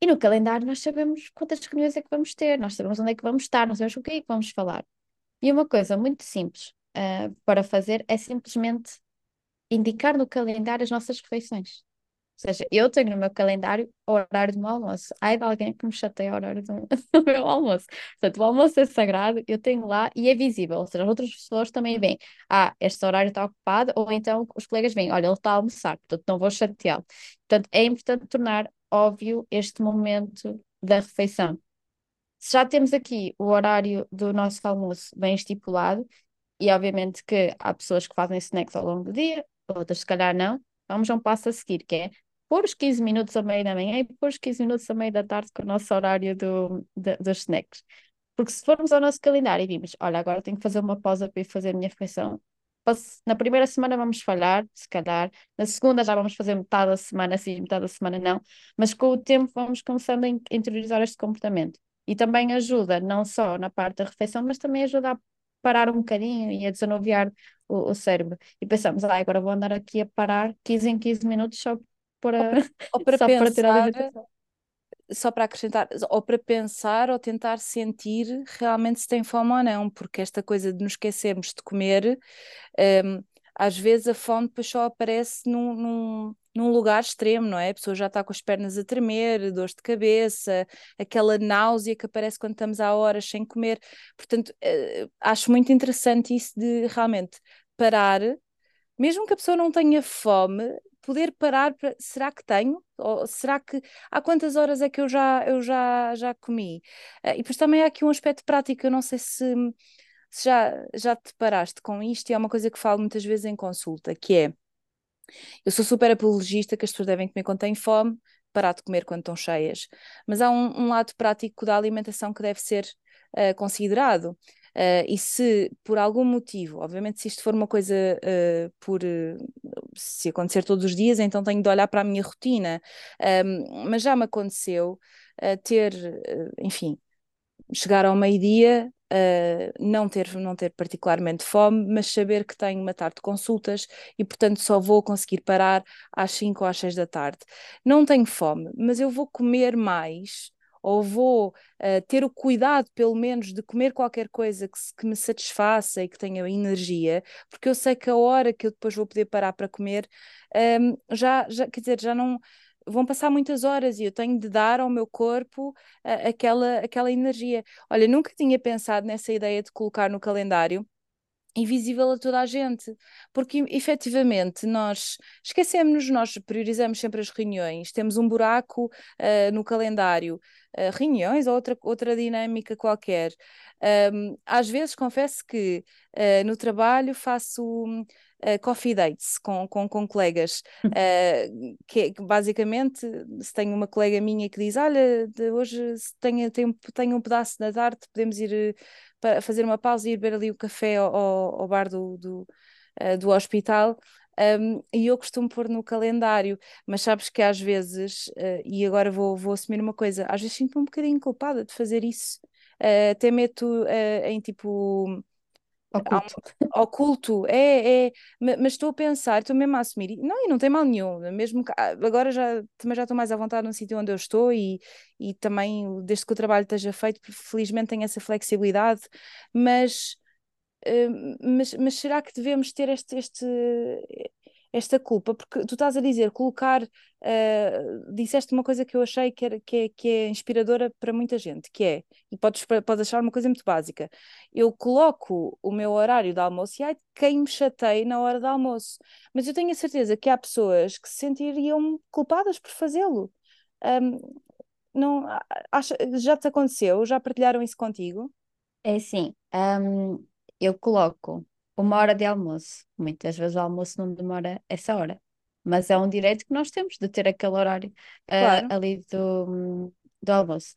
E no calendário nós sabemos quantas reuniões é que vamos ter, nós sabemos onde é que vamos estar, nós sabemos o que é que vamos falar. E uma coisa muito simples uh, para fazer é simplesmente indicar no calendário as nossas refeições. Ou seja, eu tenho no meu calendário o horário do meu almoço. Ai de alguém que me chateia o horário do, do meu almoço. Portanto, o almoço é sagrado, eu tenho lá e é visível. Ou seja, as outras pessoas também veem. Ah, este horário está ocupado, ou então os colegas veem, olha, ele está a almoçar, portanto não vou chateá-lo. Portanto, é importante tornar óbvio este momento da refeição. Se já temos aqui o horário do nosso almoço bem estipulado, e obviamente que há pessoas que fazem snacks ao longo do dia, outras se calhar não, vamos a um passo a seguir, que é pôr os 15 minutos ao meio da manhã e pôr os 15 minutos ao meio da tarde com o nosso horário do, de, dos snacks. Porque se formos ao nosso calendário e vimos, olha, agora tenho que fazer uma pausa para ir fazer a minha refeição, na primeira semana vamos falhar, se calhar, na segunda já vamos fazer metade da semana sim, metade da semana não, mas com o tempo vamos começando a interiorizar este comportamento. E também ajuda, não só na parte da refeição, mas também ajuda a parar um bocadinho e a desanuviar o, o cérebro. E pensamos, ah, agora vou andar aqui a parar 15 em 15 minutos só para, ou para só pensar, para tirar a. Só para acrescentar, ou para pensar ou tentar sentir realmente se tem fome ou não, porque esta coisa de nos esquecermos de comer, um, às vezes a fome depois só aparece num, num, num lugar extremo, não é? A pessoa já está com as pernas a tremer, dores de cabeça, aquela náusea que aparece quando estamos há horas sem comer. Portanto, uh, acho muito interessante isso de realmente parar, mesmo que a pessoa não tenha fome, poder parar para será que tenho? Ou será que há quantas horas é que eu já, eu já, já comi? Uh, e depois também há aqui um aspecto prático, eu não sei se, se já, já te paraste com isto, e é uma coisa que falo muitas vezes em consulta, que é eu sou super apologista que as pessoas devem comer quando têm fome, parar de comer quando estão cheias. Mas há um, um lado prático da alimentação que deve ser uh, considerado. Uh, e se por algum motivo, obviamente, se isto for uma coisa uh, por se acontecer todos os dias, então tenho de olhar para a minha rotina. Um, mas já me aconteceu ter, enfim, chegar ao meio-dia uh, não, ter, não ter particularmente fome, mas saber que tenho uma tarde de consultas e, portanto, só vou conseguir parar às 5 ou às 6 da tarde. Não tenho fome, mas eu vou comer mais ou vou uh, ter o cuidado, pelo menos, de comer qualquer coisa que, que, me satisfaça e que tenha energia, porque eu sei que a hora que eu depois vou poder parar para comer, um, já, já, quer dizer, já não vão passar muitas horas e eu tenho de dar ao meu corpo uh, aquela, aquela energia. Olha, nunca tinha pensado nessa ideia de colocar no calendário invisível a toda a gente, porque efetivamente nós esquecemos, nós priorizamos sempre as reuniões, temos um buraco uh, no calendário, uh, reuniões ou outra, outra dinâmica qualquer. Um, às vezes confesso que uh, no trabalho faço uh, coffee dates com, com, com colegas, que, que, basicamente, se tenho uma colega minha que diz, olha, hoje tenho, tenho, tenho um pedaço da tarde, podemos ir para fazer uma pausa e ir beber ali o café ao, ao bar do, do, do hospital. Um, e eu costumo pôr no calendário, mas sabes que às vezes, uh, e agora vou, vou assumir uma coisa, às vezes sinto-me um bocadinho culpada de fazer isso, uh, até meto uh, em tipo Oculto. Um, oculto, é, é, mas estou a pensar, estou mesmo a assumir, não, e não tem mal nenhum, mesmo que, ah, agora já, também já estou mais à vontade no sítio onde eu estou e, e também, desde que o trabalho esteja feito, felizmente tenho essa flexibilidade, mas, mas, mas será que devemos ter este, este, esta culpa, porque tu estás a dizer, colocar, uh, disseste uma coisa que eu achei que, era, que, é, que é inspiradora para muita gente, que é, e podes, podes achar uma coisa muito básica, eu coloco o meu horário de almoço e ai, quem me chateia na hora do almoço, mas eu tenho a certeza que há pessoas que se sentiriam culpadas por fazê-lo. Um, não, acha, já te aconteceu? Já partilharam isso contigo? É assim, um, eu coloco uma hora de almoço. Muitas vezes o almoço não demora essa hora, mas é um direito que nós temos de ter aquele horário uh, ali do, do almoço.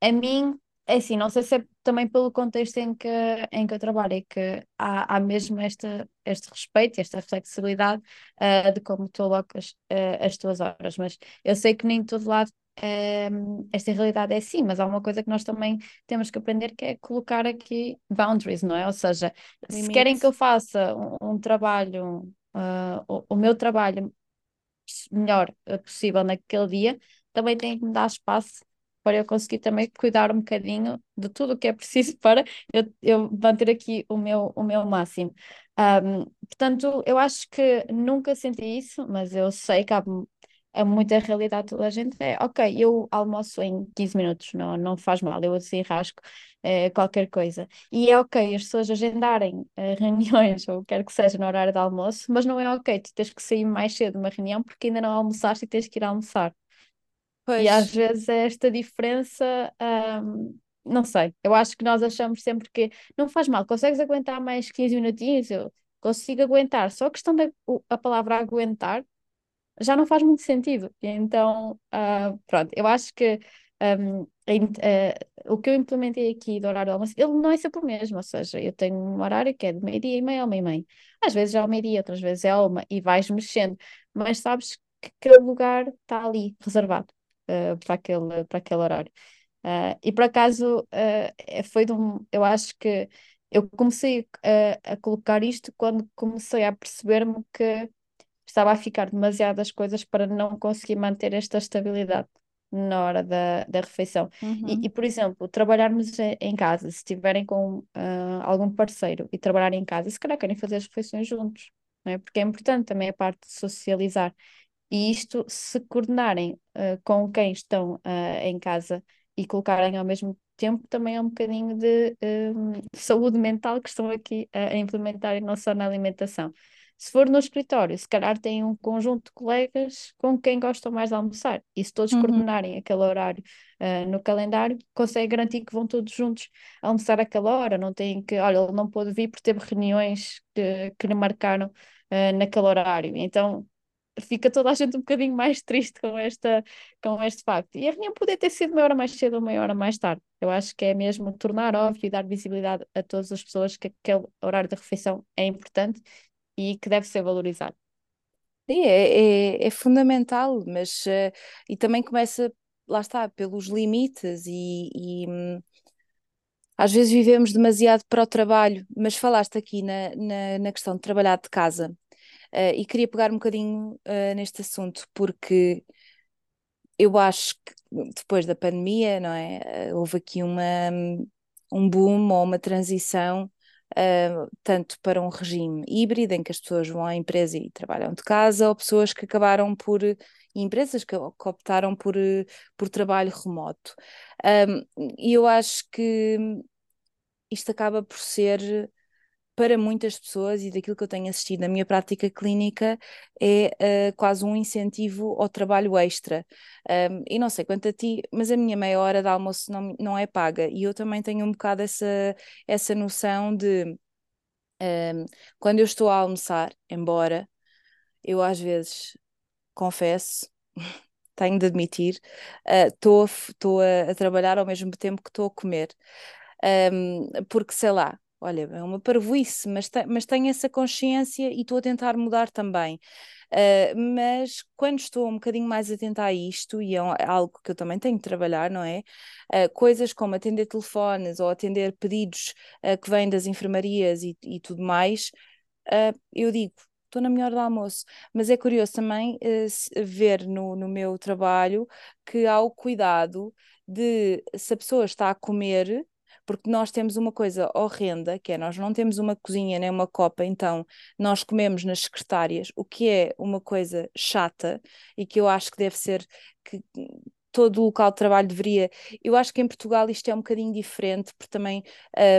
A mim, é assim, não sei se é também pelo contexto em que, em que eu trabalho, é que há, há mesmo esta, este respeito, esta flexibilidade uh, de como tu alocas uh, as tuas horas, mas eu sei que nem todo lado um, esta realidade é assim, mas há uma coisa que nós também temos que aprender que é colocar aqui boundaries, não é? Ou seja, Limites. se querem que eu faça um, um trabalho, uh, o, o, meu trabalho melhor possível naquele dia, também tem que me dar espaço para eu conseguir também cuidar um bocadinho de tudo o que é preciso para eu, eu manter aqui o meu, o meu máximo. Um, portanto, eu acho que nunca senti isso, mas eu sei que há é muita realidade toda a gente é, ok, eu almoço em 15 minutos, não, não faz mal, eu assim rasco é, qualquer coisa. E é ok as pessoas agendarem é, reuniões, ou quer que seja, no horário de almoço, mas não é ok, tu tens que sair mais cedo de uma reunião porque ainda não almoçaste e tens que ir almoçar. Pois. E às vezes é esta diferença, hum, não sei, eu acho que nós achamos sempre que não faz mal, consegues aguentar mais 15 minutinhos? Eu consigo aguentar, só a questão da a palavra aguentar já não faz muito sentido. Então, uh, pronto, eu acho que um, uh, o que eu implementei aqui do horário do almoço, ele não é sempre o mesmo, ou seja, eu tenho um horário que é de meio-dia e meia ao meio-meia. Às vezes é ao meio-dia, outras vezes é uma, e vais mexendo, mas sabes que aquele lugar está ali, reservado uh, para, aquele, para aquele horário. E por acaso uh, foi de um, eu acho que eu comecei a, a colocar isto quando comecei a perceber-me que estava a ficar demasiadas coisas para não conseguir manter esta estabilidade na hora da, da refeição. Uhum. E, e, por exemplo, trabalharmos em casa, se estiverem com uh, algum parceiro e trabalharem em casa, se calhar querem fazer as refeições juntos, não é? porque é importante também a parte de socializar. E isto, se coordenarem uh, com quem estão uh, em casa e colocarem ao mesmo tempo, também é um bocadinho de saúde mental que estão aqui a implementar e não só na alimentação. Se for no escritório, se calhar tem um conjunto de colegas com quem gostam mais de almoçar. E se todos uhum. coordenarem aquele horário uh, no calendário, consegue garantir que vão todos juntos almoçar àquela hora. Não tem que, olha, ele não pôde vir porque teve reuniões que, que lhe marcaram uh, naquele horário. Então fica toda a gente um bocadinho mais triste com, esta, com este facto. E a reunião poder ter sido meia hora mais cedo ou meia hora mais tarde. Eu acho que é mesmo tornar óbvio e dar visibilidade a todas as pessoas que aquele horário de refeição é importante e que deve ser valorizado. Sim, é, é, é fundamental, mas uh, e também começa, lá está, pelos limites e, e hum, às vezes vivemos demasiado para o trabalho, mas falaste aqui na, na, na questão de trabalhar de casa uh, e queria pegar um bocadinho uh, neste assunto, porque eu acho que depois da pandemia, não é? houve aqui uma, um boom ou uma transição uh, tanto para um regime híbrido, em que as pessoas vão à empresa e trabalham de casa, ou pessoas que acabaram por, empresas que, que optaram por, por trabalho remoto. Um, e eu acho que isto acaba por ser para muitas pessoas, e daquilo que eu tenho assistido na minha prática clínica, é uh, quase um incentivo ao trabalho extra. Um, e não sei quanto a ti, mas a minha meia hora de almoço não, não é paga, e eu também tenho um bocado essa, essa noção de. Um, quando eu estou a almoçar, embora eu às vezes confesso, tenho de admitir, estou uh, a, a, trabalhar ao mesmo tempo que estou a comer. Um, porque sei lá, olha, é uma parvoíce, mas, te, mas tenho essa consciência e estou a tentar mudar também. Uh, mas quando estou um bocadinho mais atenta a isto, e é, é algo que eu também tenho de trabalhar, não é? Uh, coisas como atender telefones ou atender pedidos uh, que vêm das enfermarias e, e tudo mais, eu digo, estou na melhor do almoço. Mas é curioso também ver no, no meu trabalho que há o cuidado de se a pessoa está a comer porque nós temos uma coisa horrenda, que é nós não temos uma cozinha nem uma copa, então nós comemos nas secretárias, o que é uma coisa chata e que eu acho que deve ser que todo o local de trabalho deveria. Eu acho que em Portugal isto é um bocadinho diferente, porque também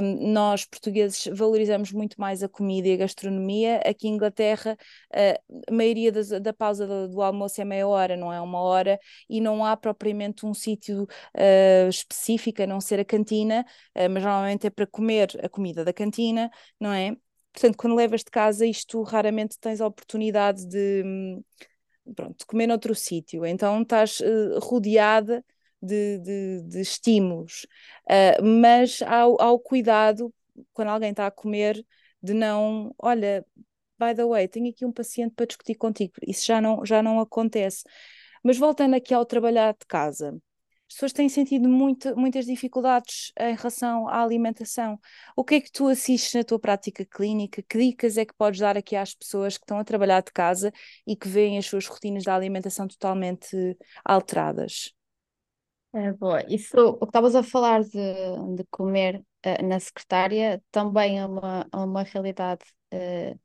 um, nós portugueses valorizamos muito mais a comida e a gastronomia. Aqui em Inglaterra, uh, a maioria das, da pausa do, do, almoço é meia hora, não é uma hora, e não há propriamente um sítio uh, específico, a não ser a cantina, uh, mas normalmente é para comer a comida da cantina, não é? Portanto, quando levas de casa, isto raramente tens a oportunidade de, pronto, comer noutro sítio, então estás uh, rodeada de, de, de estímulos, uh, mas há, há o cuidado, quando alguém está a comer, de não, olha, by the way, tenho aqui um paciente para discutir contigo, isso já não, já não acontece. Mas voltando aqui ao trabalhar de casa, as pessoas têm sentido muito, muitas dificuldades em relação à alimentação. O que é que tu assistes na tua prática clínica? Que dicas é que podes dar aqui às pessoas que estão a trabalhar de casa e que veem as suas rotinas de alimentação totalmente alteradas? É, boa. Isso, o que estavas a falar de, de comer uh, na secretária também é uma, é uma realidade uh,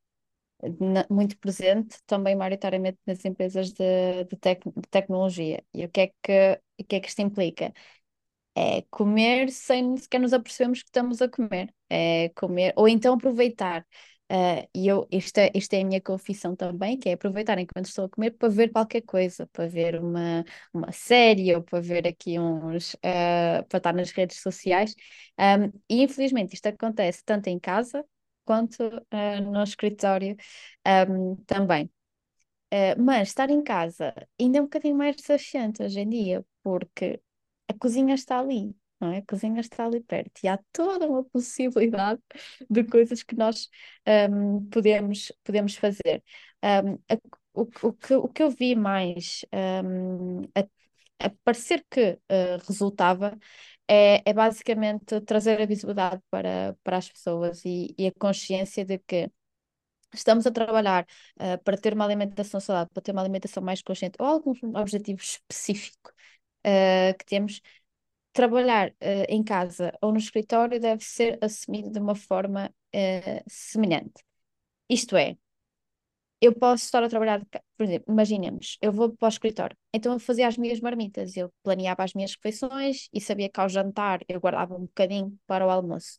muito presente também maioritariamente nas empresas de, de, tec- de tecnologia. E o que é que, o que é que isto implica? É comer sem sequer nos apercebermos que estamos a comer. É comer, ou então aproveitar. Ah, e eu, isto é, isto é a minha confissão também, que é aproveitar enquanto estou a comer para ver qualquer coisa, para ver uma, uma série ou para ver aqui uns, ah, para estar nas redes sociais. Um, e infelizmente isto acontece tanto em casa quanto ah, no escritório, um, também. Uh, mas estar em casa ainda é um bocadinho mais desafiante hoje em dia, porque a cozinha está ali, não é? A cozinha está ali perto e há toda uma possibilidade de coisas que nós um, podemos, podemos fazer. Um, a- o, o que, o que eu vi mais um, a, a parecer que uh, resultava é, é basicamente trazer a visibilidade para, para as pessoas e, e a consciência de que estamos a trabalhar uh, para ter uma alimentação saudável, para ter uma alimentação mais consciente ou algum objetivo específico uh, que temos, trabalhar uh, em casa ou no escritório deve ser assumido de uma forma semelhante. Isto é, eu posso estar a trabalhar, por exemplo, imaginemos, eu vou para o escritório, então eu fazia as minhas marmitas, eu planeava as minhas refeições e sabia que ao jantar eu guardava um bocadinho para o almoço.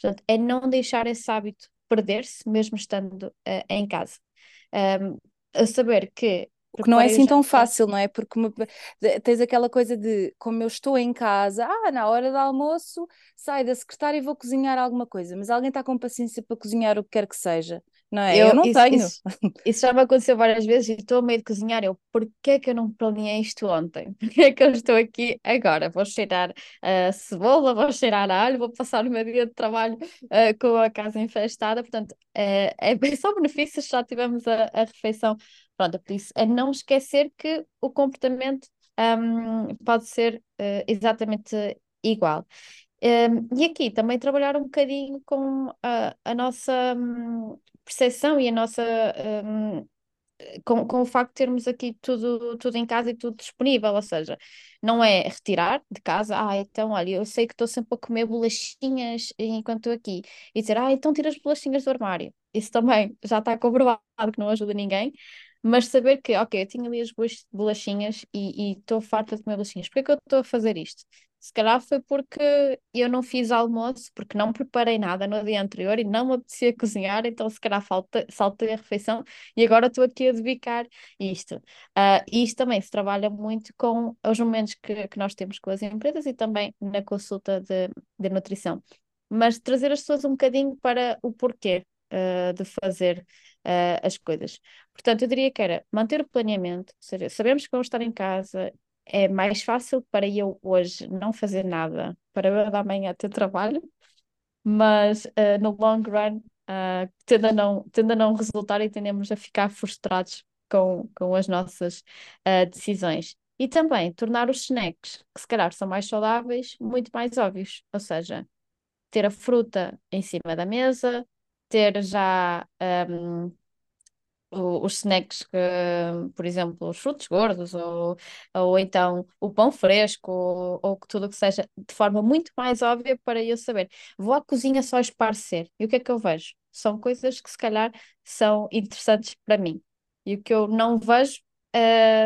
Portanto, é não deixar esse hábito perder-se, mesmo estando uh, em casa. Um, a saber que O que não é assim tão fácil, não é? Porque me- tens aquela coisa de, como eu estou em casa, ah, na hora do almoço, saio da secretária e vou cozinhar alguma coisa, mas alguém está com paciência para cozinhar o que quer que seja, não é? Eu Eu, não isso, tenho. isso, isso já me aconteceu várias vezes e estou a meio de cozinhar. Eu, porquê é que eu não planeei isto ontem? Porquê é que eu estou aqui agora? Vou cheirar a cebola, vou cheirar alho, vou passar o meu dia de trabalho ah, com a casa infestada. Portanto, é, é só benefícios se já tivemos a, a refeição. Pronto, por isso é não esquecer que o comportamento ahm, pode ser ah, exatamente igual. Um, e aqui também trabalhar um bocadinho com a, a nossa hum, percepção e a nossa hum, com, com o facto de termos aqui tudo, tudo em casa e tudo disponível, ou seja, não é retirar de casa, ah, então, olha, eu sei que estou sempre a comer bolachinhas enquanto estou aqui, e dizer, ah, então tira as bolachinhas do armário. Isso também já está comprovado que não ajuda ninguém, mas saber que, ok, eu tinha ali as bolachinhas e estou farta de comer bolachinhas, porquê é que eu estou a fazer isto? Se calhar foi porque eu não fiz almoço, porque não preparei nada no dia anterior e não me apetecia cozinhar, então se calhar falta, saltei a refeição e agora estou aqui a dedicar isto. Uh, isto também se trabalha muito com os momentos que, que nós temos com as empresas e também na consulta de, de nutrição. Mas trazer as pessoas um bocadinho para o porquê uh, de fazer uh, as coisas. Portanto, eu diria que era manter o planeamento, ou seja, sabemos que vamos estar em casa, é mais fácil para eu hoje não fazer nada, para eu da manhã ter trabalho, mas uh, no long run uh, a não, tende a não resultar e tendemos a ficar frustrados com, com as nossas uh, decisões. E também tornar os snacks, que se calhar são mais saudáveis, muito mais óbvios. Ou seja, ter a fruta em cima da mesa, ter já um, os snacks que, por exemplo, os frutos gordos ou, ou então o pão fresco ou, ou tudo o que seja, de forma muito mais óbvia para eu saber. Vou à cozinha só esparcer. E o que é que eu vejo? São coisas que se calhar são interessantes para mim. E o que eu não vejo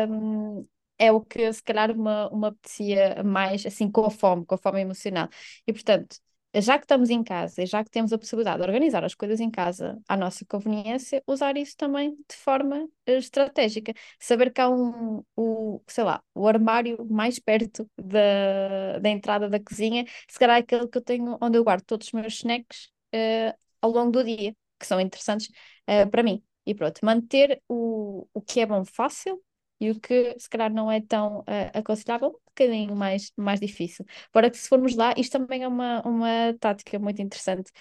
hum, é o que se calhar uma, uma apetecia mais assim com a fome, com a fome emocional. E portanto, já que estamos em casa e já que temos a possibilidade de organizar as coisas em casa à nossa conveniência, usar isso também de forma uh, estratégica. Saber que há um, o, sei lá, o armário mais perto da, da entrada da cozinha, se calhar é aquele que eu tenho onde eu guardo todos os meus snacks uh, ao longo do dia, que são interessantes uh, para mim. E pronto, manter o, o que é bom fácil e o que se calhar não é tão uh, aconselhável, um bocadinho mais, mais difícil. Para que se formos lá, isto também é uma, uma tática muito interessante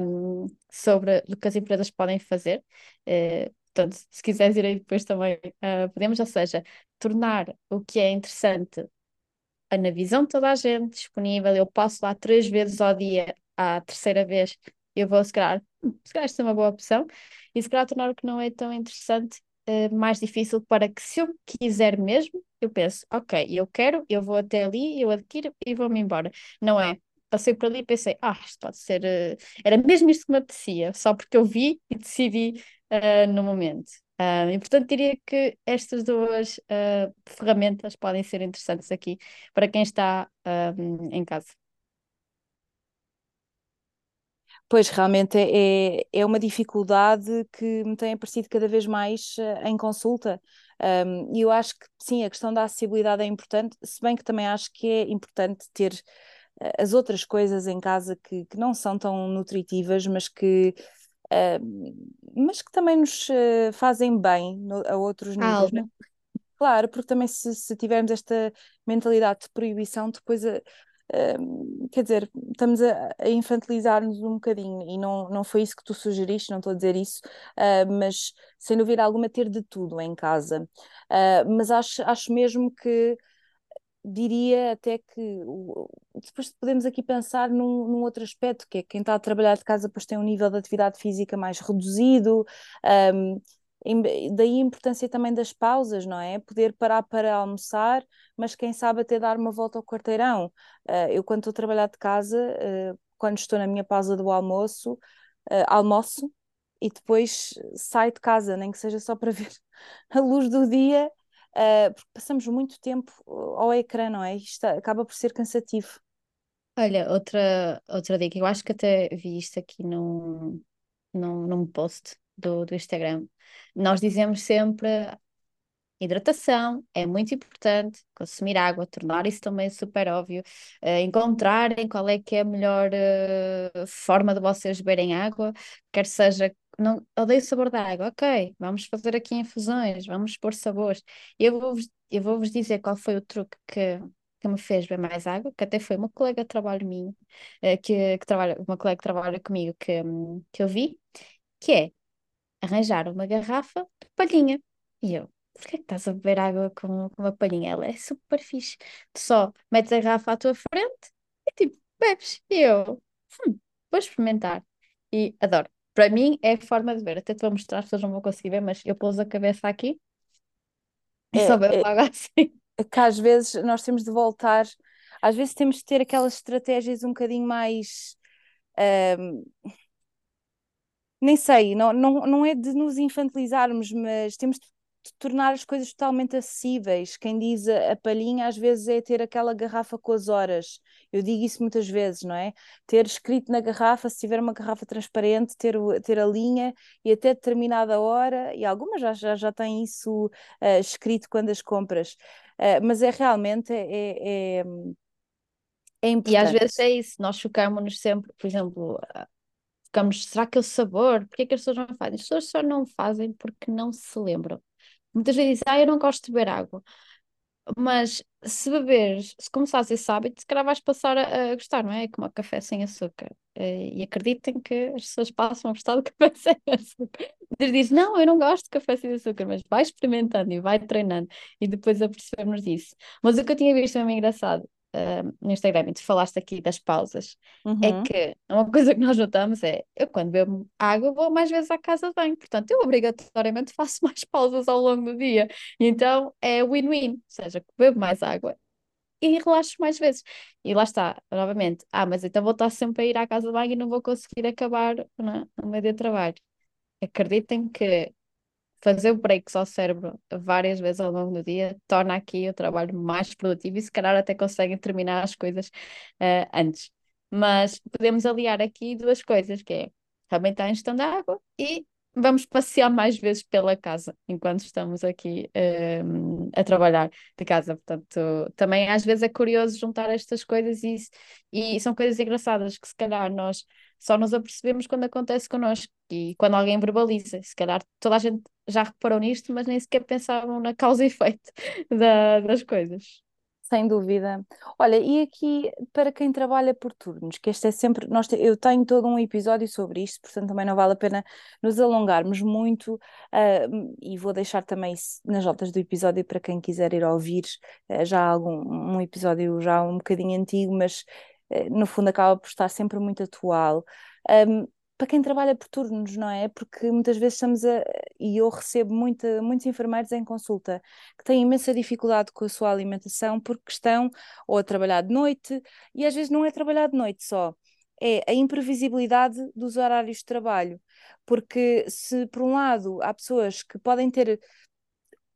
um, sobre o que as empresas podem fazer. Uh, portanto, se quiseres ir aí depois também uh, podemos, ou seja, tornar o que é interessante na visão de toda a gente disponível. Eu passo lá três vezes ao dia, à terceira vez eu vou, se calhar, se calhar isto é uma boa opção, e se calhar tornar o que não é tão interessante uh, mais difícil para que se eu quiser mesmo, eu penso, ok, eu quero, eu vou até ali, eu adquiro e vou-me embora. Não é? Passei por ali e pensei, ah, isto pode ser. Uh, era mesmo isto que me apetecia, só porque eu vi e decidi uh, no momento. Uh, e portanto diria que estas duas uh, ferramentas podem ser interessantes aqui para quem está em casa. Pois, realmente é, é uma dificuldade que me tem aparecido cada vez mais uh, em consulta. Um, e eu acho que sim, a questão da acessibilidade é importante, se bem que também acho que é importante ter uh, as outras coisas em casa que, que não são tão nutritivas, mas que, uh, mas que também nos fazem bem no, a outros níveis. Né? Claro, porque também se, se, tivermos esta mentalidade de proibição, depois a, quer dizer, estamos a, a infantilizar-nos um bocadinho e não, não foi isso que tu sugeriste, não estou a dizer isso, uh, mas sem dúvida alguma ter de tudo em casa. Uh, mas acho, acho mesmo que diria até que depois podemos aqui pensar num, num, outro aspecto, que é quem está a trabalhar de casa depois tem um nível de atividade física mais reduzido, um, daí a importância também das pausas, não é? Poder parar para almoçar, mas quem sabe até dar uma volta ao quarteirão. Uh, eu, quando estou a trabalhar de casa, uh, quando estou na minha pausa do almoço, uh, almoço e depois saio de casa, nem que seja só para ver a luz do dia, porque passamos muito tempo ao ecrã, não é? Isto acaba por ser cansativo. Olha, outra, outra dica, eu acho que até vi isto aqui num, num, num post do, do Instagram. Nós dizemos sempre hidratação é muito importante, consumir água, tornar isso também super óbvio, uh, encontrarem qual é que é a melhor uh, forma de vocês beberem água, quer seja, não odeio o sabor da água, ok, vamos fazer aqui infusões, vamos pôr sabores. Eu vou-vos eu vou -vos dizer qual foi o truque que, que me fez beber mais água, que até foi uma colega de trabalho minha, uh, que, que trabalha, uma colega que trabalha comigo que, que eu vi, que é arranjar uma garrafa de palhinha. E eu, porquê que estás a beber água com, com uma palhinha? Ela é super fixe. Tu só metes a garrafa à tua frente e tipo, bebes. E eu, hum, vou experimentar. E adoro. Para mim é a forma de ver. Até te vou mostrar, as pessoas não vão conseguir ver, mas eu pôs a cabeça aqui e é, só bebo é, água assim. É que às vezes nós temos de voltar, às vezes temos de ter aquelas estratégias um bocadinho mais. Um, nem sei, não, não, não é de nos infantilizarmos, mas temos de tornar as coisas totalmente acessíveis. Quem diz a, a, palhinha às vezes é ter aquela garrafa com as horas. Eu digo isso muitas vezes, não é? Ter escrito na garrafa, se tiver uma garrafa transparente, ter, ter a linha e até determinada hora, e algumas já, já, já têm isso uh, escrito quando as compras. Uh, mas é realmente é, é, é importante. E às vezes é isso, nós chocamos-nos sempre, por exemplo, ficamos, será que é o sabor? Porquê que as pessoas não fazem? As pessoas só não fazem porque não se lembram. Muitas vezes dizem, ah, eu não gosto de beber água. Mas se beberes, se começares esse hábito, se calhar vais passar a, a gostar, não é? Como o café sem açúcar. Eh, e acreditem que as pessoas passam a gostar do café sem açúcar. Muitas dizem, não, eu não gosto de café sem açúcar, mas vai experimentando e vai treinando e depois apercebemos disso. Mas o que eu tinha visto também engraçado uh, no Instagram, e tu falaste aqui das pausas, é uhum. é que uma coisa que nós notamos é, eu quando bebo água vou mais vezes à casa de banho, portanto eu obrigatoriamente faço mais pausas ao longo do dia, então é win-win, ou seja, bebo mais água e relaxo mais vezes. E lá está, novamente, ah, mas então vou estar sempre a ir à casa de banho e não vou conseguir acabar não, no meio do trabalho. Acreditem que fazer breaks ao cérebro várias vezes ao longo do dia torna aqui o trabalho mais produtivo e se calhar até conseguem terminar as coisas uh, antes. Mas podemos aliar aqui duas coisas, que é realmente a ingestão de água e vamos passear mais vezes pela casa enquanto estamos aqui um, a trabalhar de casa. Portanto, também às vezes é curioso juntar estas coisas e, e são coisas engraçadas que se calhar nós só nos apercebemos quando acontece connosco e quando alguém verbaliza. Se calhar toda a gente já reparou nisto, mas nem sequer pensavam na causa e efeito da, das coisas. Sem dúvida. Olha, e aqui para quem trabalha por turnos, que este é sempre, nós te, eu tenho todo um episódio sobre isto, portanto também não vale a pena nos alongarmos muito, uh, e vou deixar também nas notas do episódio para quem quiser ir ouvir, uh, já algum um episódio já um bocadinho antigo, mas no fundo acaba por estar sempre muito atual. Um, para quem trabalha por turnos, não é? Porque muitas vezes estamos a. E eu recebo muita, muitos enfermeiros em consulta que têm imensa dificuldade com a sua alimentação porque estão ou a trabalhar de noite, e às vezes não é trabalhar de noite só. é a imprevisibilidade dos horários de trabalho. Porque se por um lado há pessoas que podem ter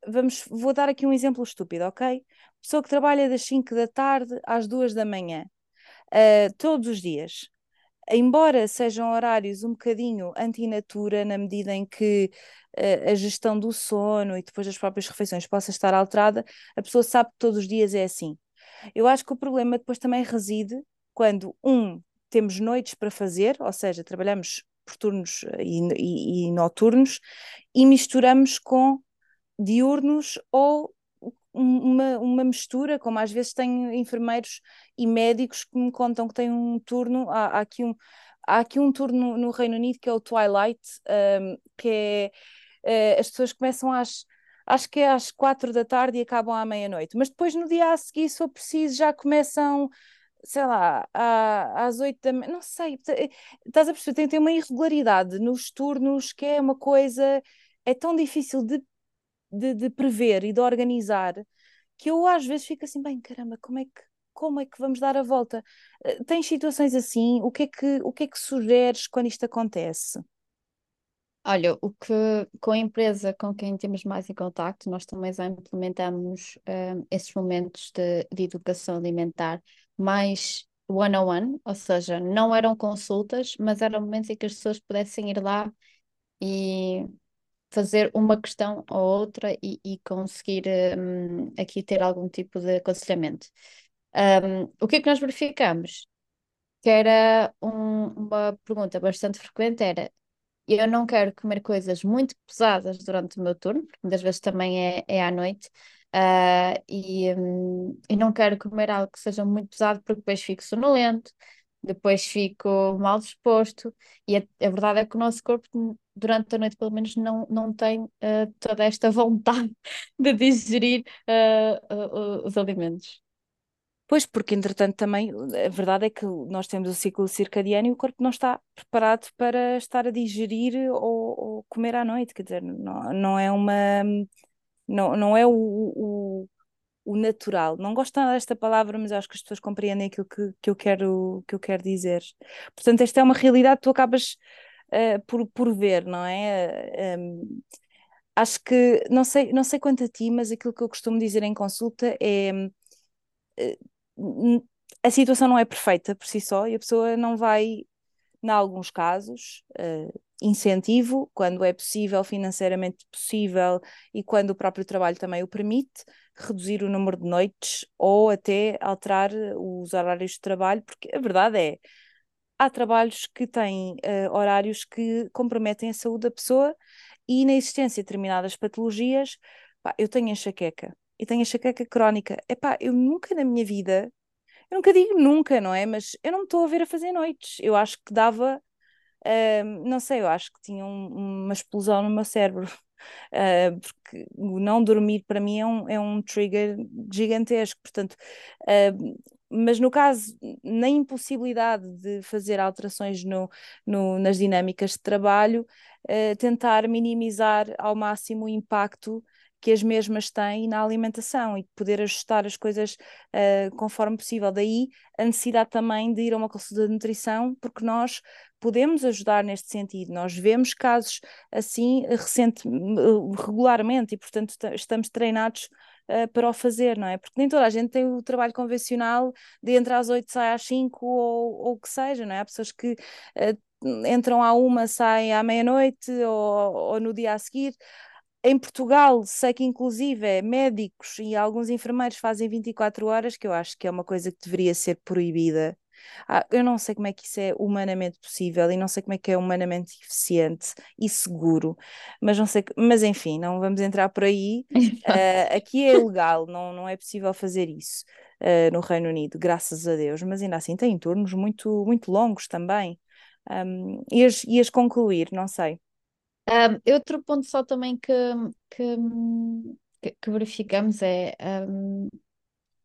vamos, vou dar aqui um exemplo estúpido, ok? Pessoa que trabalha das 5 da tarde às 2 da manhã, uh, todos os dias. Embora sejam horários um bocadinho antinatura, na medida em que uh, a gestão do sono e depois das próprias refeições possa estar alterada, a pessoa sabe que todos os dias é assim. Eu acho que o problema depois também reside quando, um, temos noites para fazer, ou seja, trabalhamos por turnos e, e, e noturnos, e misturamos com diurnos ou uma, uma mistura, como às vezes tenho enfermeiros e médicos que me contam que têm um turno, há, há aqui um, há aqui um turno no Reino Unido que é o Twilight, um, que é uh, as pessoas começam às acho que é às quatro da tarde e acabam à meia-noite, mas depois no dia a seguir, se for preciso, já começam sei lá, às oito da não sei, estás a perceber, tem, tem uma irregularidade nos turnos que é uma coisa, é tão difícil de de, de prever e de organizar que eu às vezes fico assim, bem, caramba, como é que, como é que vamos dar a volta? Uh, tens situações assim? O que é que, o que é que sugeres quando isto acontece? Olha, o que com a empresa com quem temos mais em contacto, nós também já implementamos uh, esses momentos de, de educação alimentar mais one-on-one, ou seja, não eram consultas, mas eram momentos em que as pessoas pudessem ir lá e fazer uma questão ou outra e, e conseguir um, aqui ter algum tipo de aconselhamento. Um, o que é que nós verificamos? Que era um, uma pergunta bastante frequente, era eu não quero comer coisas muito pesadas durante o meu turno, porque muitas vezes também é, é à noite, uh, e, um, e não quero comer algo que seja muito pesado porque depois fico sonolento, depois fico mal disposto, e a, a, verdade é que o nosso corpo, durante a noite, pelo menos, não, não tem uh, toda esta vontade de digerir uh, os alimentos. Pois, porque entretanto também a verdade é que nós temos o ciclo circadiano e o corpo não está preparado para estar a digerir ou, ou comer à noite, quer dizer, não, não é uma. Não, não é o, o o natural. Não gosto nada desta palavra, mas acho que as pessoas compreendem aquilo que, que, eu, quero, que eu quero dizer. Portanto, esta é uma realidade tu acabas uh, por, por ver, não é? Um, acho que, não sei, não sei quanto a ti, mas aquilo que eu costumo dizer em consulta é. Uh, a situação não é perfeita por si só e a pessoa não vai, em alguns casos, uh, incentivo, quando é possível, financeiramente possível e quando o próprio trabalho também o permite, reduzir o número de noites ou até alterar os horários de trabalho, porque a verdade é, há trabalhos que têm uh, horários que comprometem a saúde da pessoa e na existência de determinadas patologias, pá, eu tenho enxaqueca e tenho enxaqueca crónica. Epá, eu nunca na minha vida, eu nunca digo nunca, não é? Mas eu não me estou a ver a fazer noites. Eu acho que dava não sei, eu acho que tinha um, uma explosão no meu cérebro. Uh, porque o não dormir para mim é um, é um trigger gigantesco, portanto, uh, mas no caso, na impossibilidade de fazer alterações no, no nas dinâmicas de trabalho, uh, tentar minimizar ao máximo o impacto que as mesmas têm na alimentação e poder ajustar as coisas uh, conforme possível. Daí a necessidade também de ir a uma consulta de nutrição, porque nós podemos ajudar neste sentido. Nós vemos casos assim recente, regularmente e, portanto, estamos treinados uh, para o fazer, não é? Porque nem toda a gente tem o trabalho convencional de entrar às 8, sai às 5 ou, o que seja, não é? Há pessoas que uh, entram à uma, saem à meia-noite ou, ou no dia a seguir. Em Portugal, sei que inclusive médicos e alguns enfermeiros fazem 24 horas, que eu acho que é uma coisa que deveria ser proibida. Ah, eu não sei como é que isso é humanamente possível e não sei como é que é humanamente eficiente e seguro, mas não sei, mas enfim, não vamos entrar por aí. Uh, aqui é ilegal, não, não é possível fazer isso uh, no Reino Unido, graças a Deus, mas ainda assim tem turnos muito, muito longos também. Um, ias, ias concluir, não sei. Um, outro ponto só também que, que, que verificamos é um,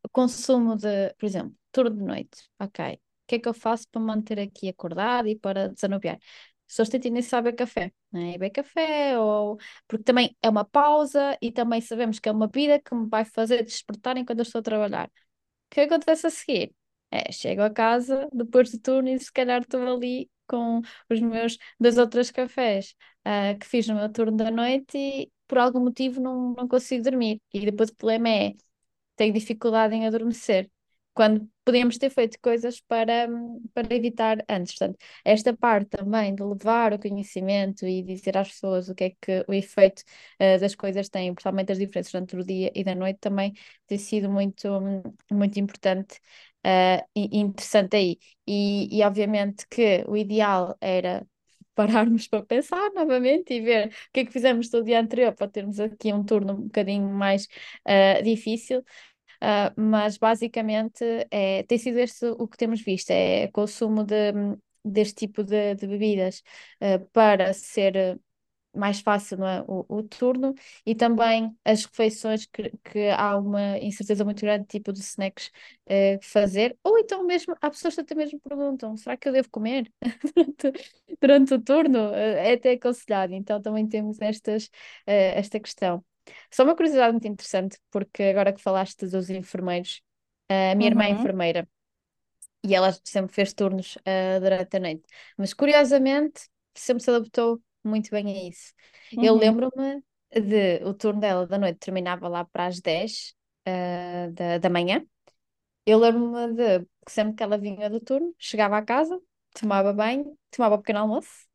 o consumo de, por exemplo, turno de noite. Ok, que é que eu faço para manter aqui acordado e para desanuviar? As pessoas têm tendência café, né? beber café, ou... porque também é uma pausa e também sabemos que é uma vida que me vai fazer despertar enquanto eu estou a trabalhar. O que acontece a seguir? É, chego a casa depois do turno e se calhar estou ali com os meus dois ou três cafés uh, que fiz no meu turno da noite e por algum motivo não, não consigo dormir. E depois o problema é tenho dificuldade em adormecer quando podíamos ter feito coisas para, para evitar antes. Portanto, esta parte também de levar o conhecimento e dizer às pessoas o que é que o efeito uh, das coisas tem, principalmente as diferenças entre o dia e da noite, também tem sido muito, muito importante uh, e interessante aí. E, e obviamente que o ideal era pararmos para pensar novamente e ver o que é que fizemos do dia anterior para termos aqui um turno um bocadinho mais uh, difícil. Uh, mas basicamente é, tem sido este o que temos visto, é consumo de, deste tipo de, de bebidas uh, para ser mais fácil é? o, o, turno e também as refeições que, que há uma incerteza muito grande, tipo de snacks uh, fazer, ou então mesmo, há pessoas que até mesmo perguntam, será que eu devo comer durante, durante o turno? é até aconselhado, então também temos estas, esta questão. Só uma curiosidade muito interessante, porque agora que falaste dos enfermeiros, a minha irmã é Uhum, enfermeira e ela sempre fez turnos uh, durante a noite, mas curiosamente sempre se adaptou muito bem a isso. Eu uhum, lembro-me de o turno dela da noite terminava lá para as 10 uh, da, da manhã. Eu lembro-me de que sempre que ela vinha do turno, chegava à casa, tomava banho, tomava um pequeno almoço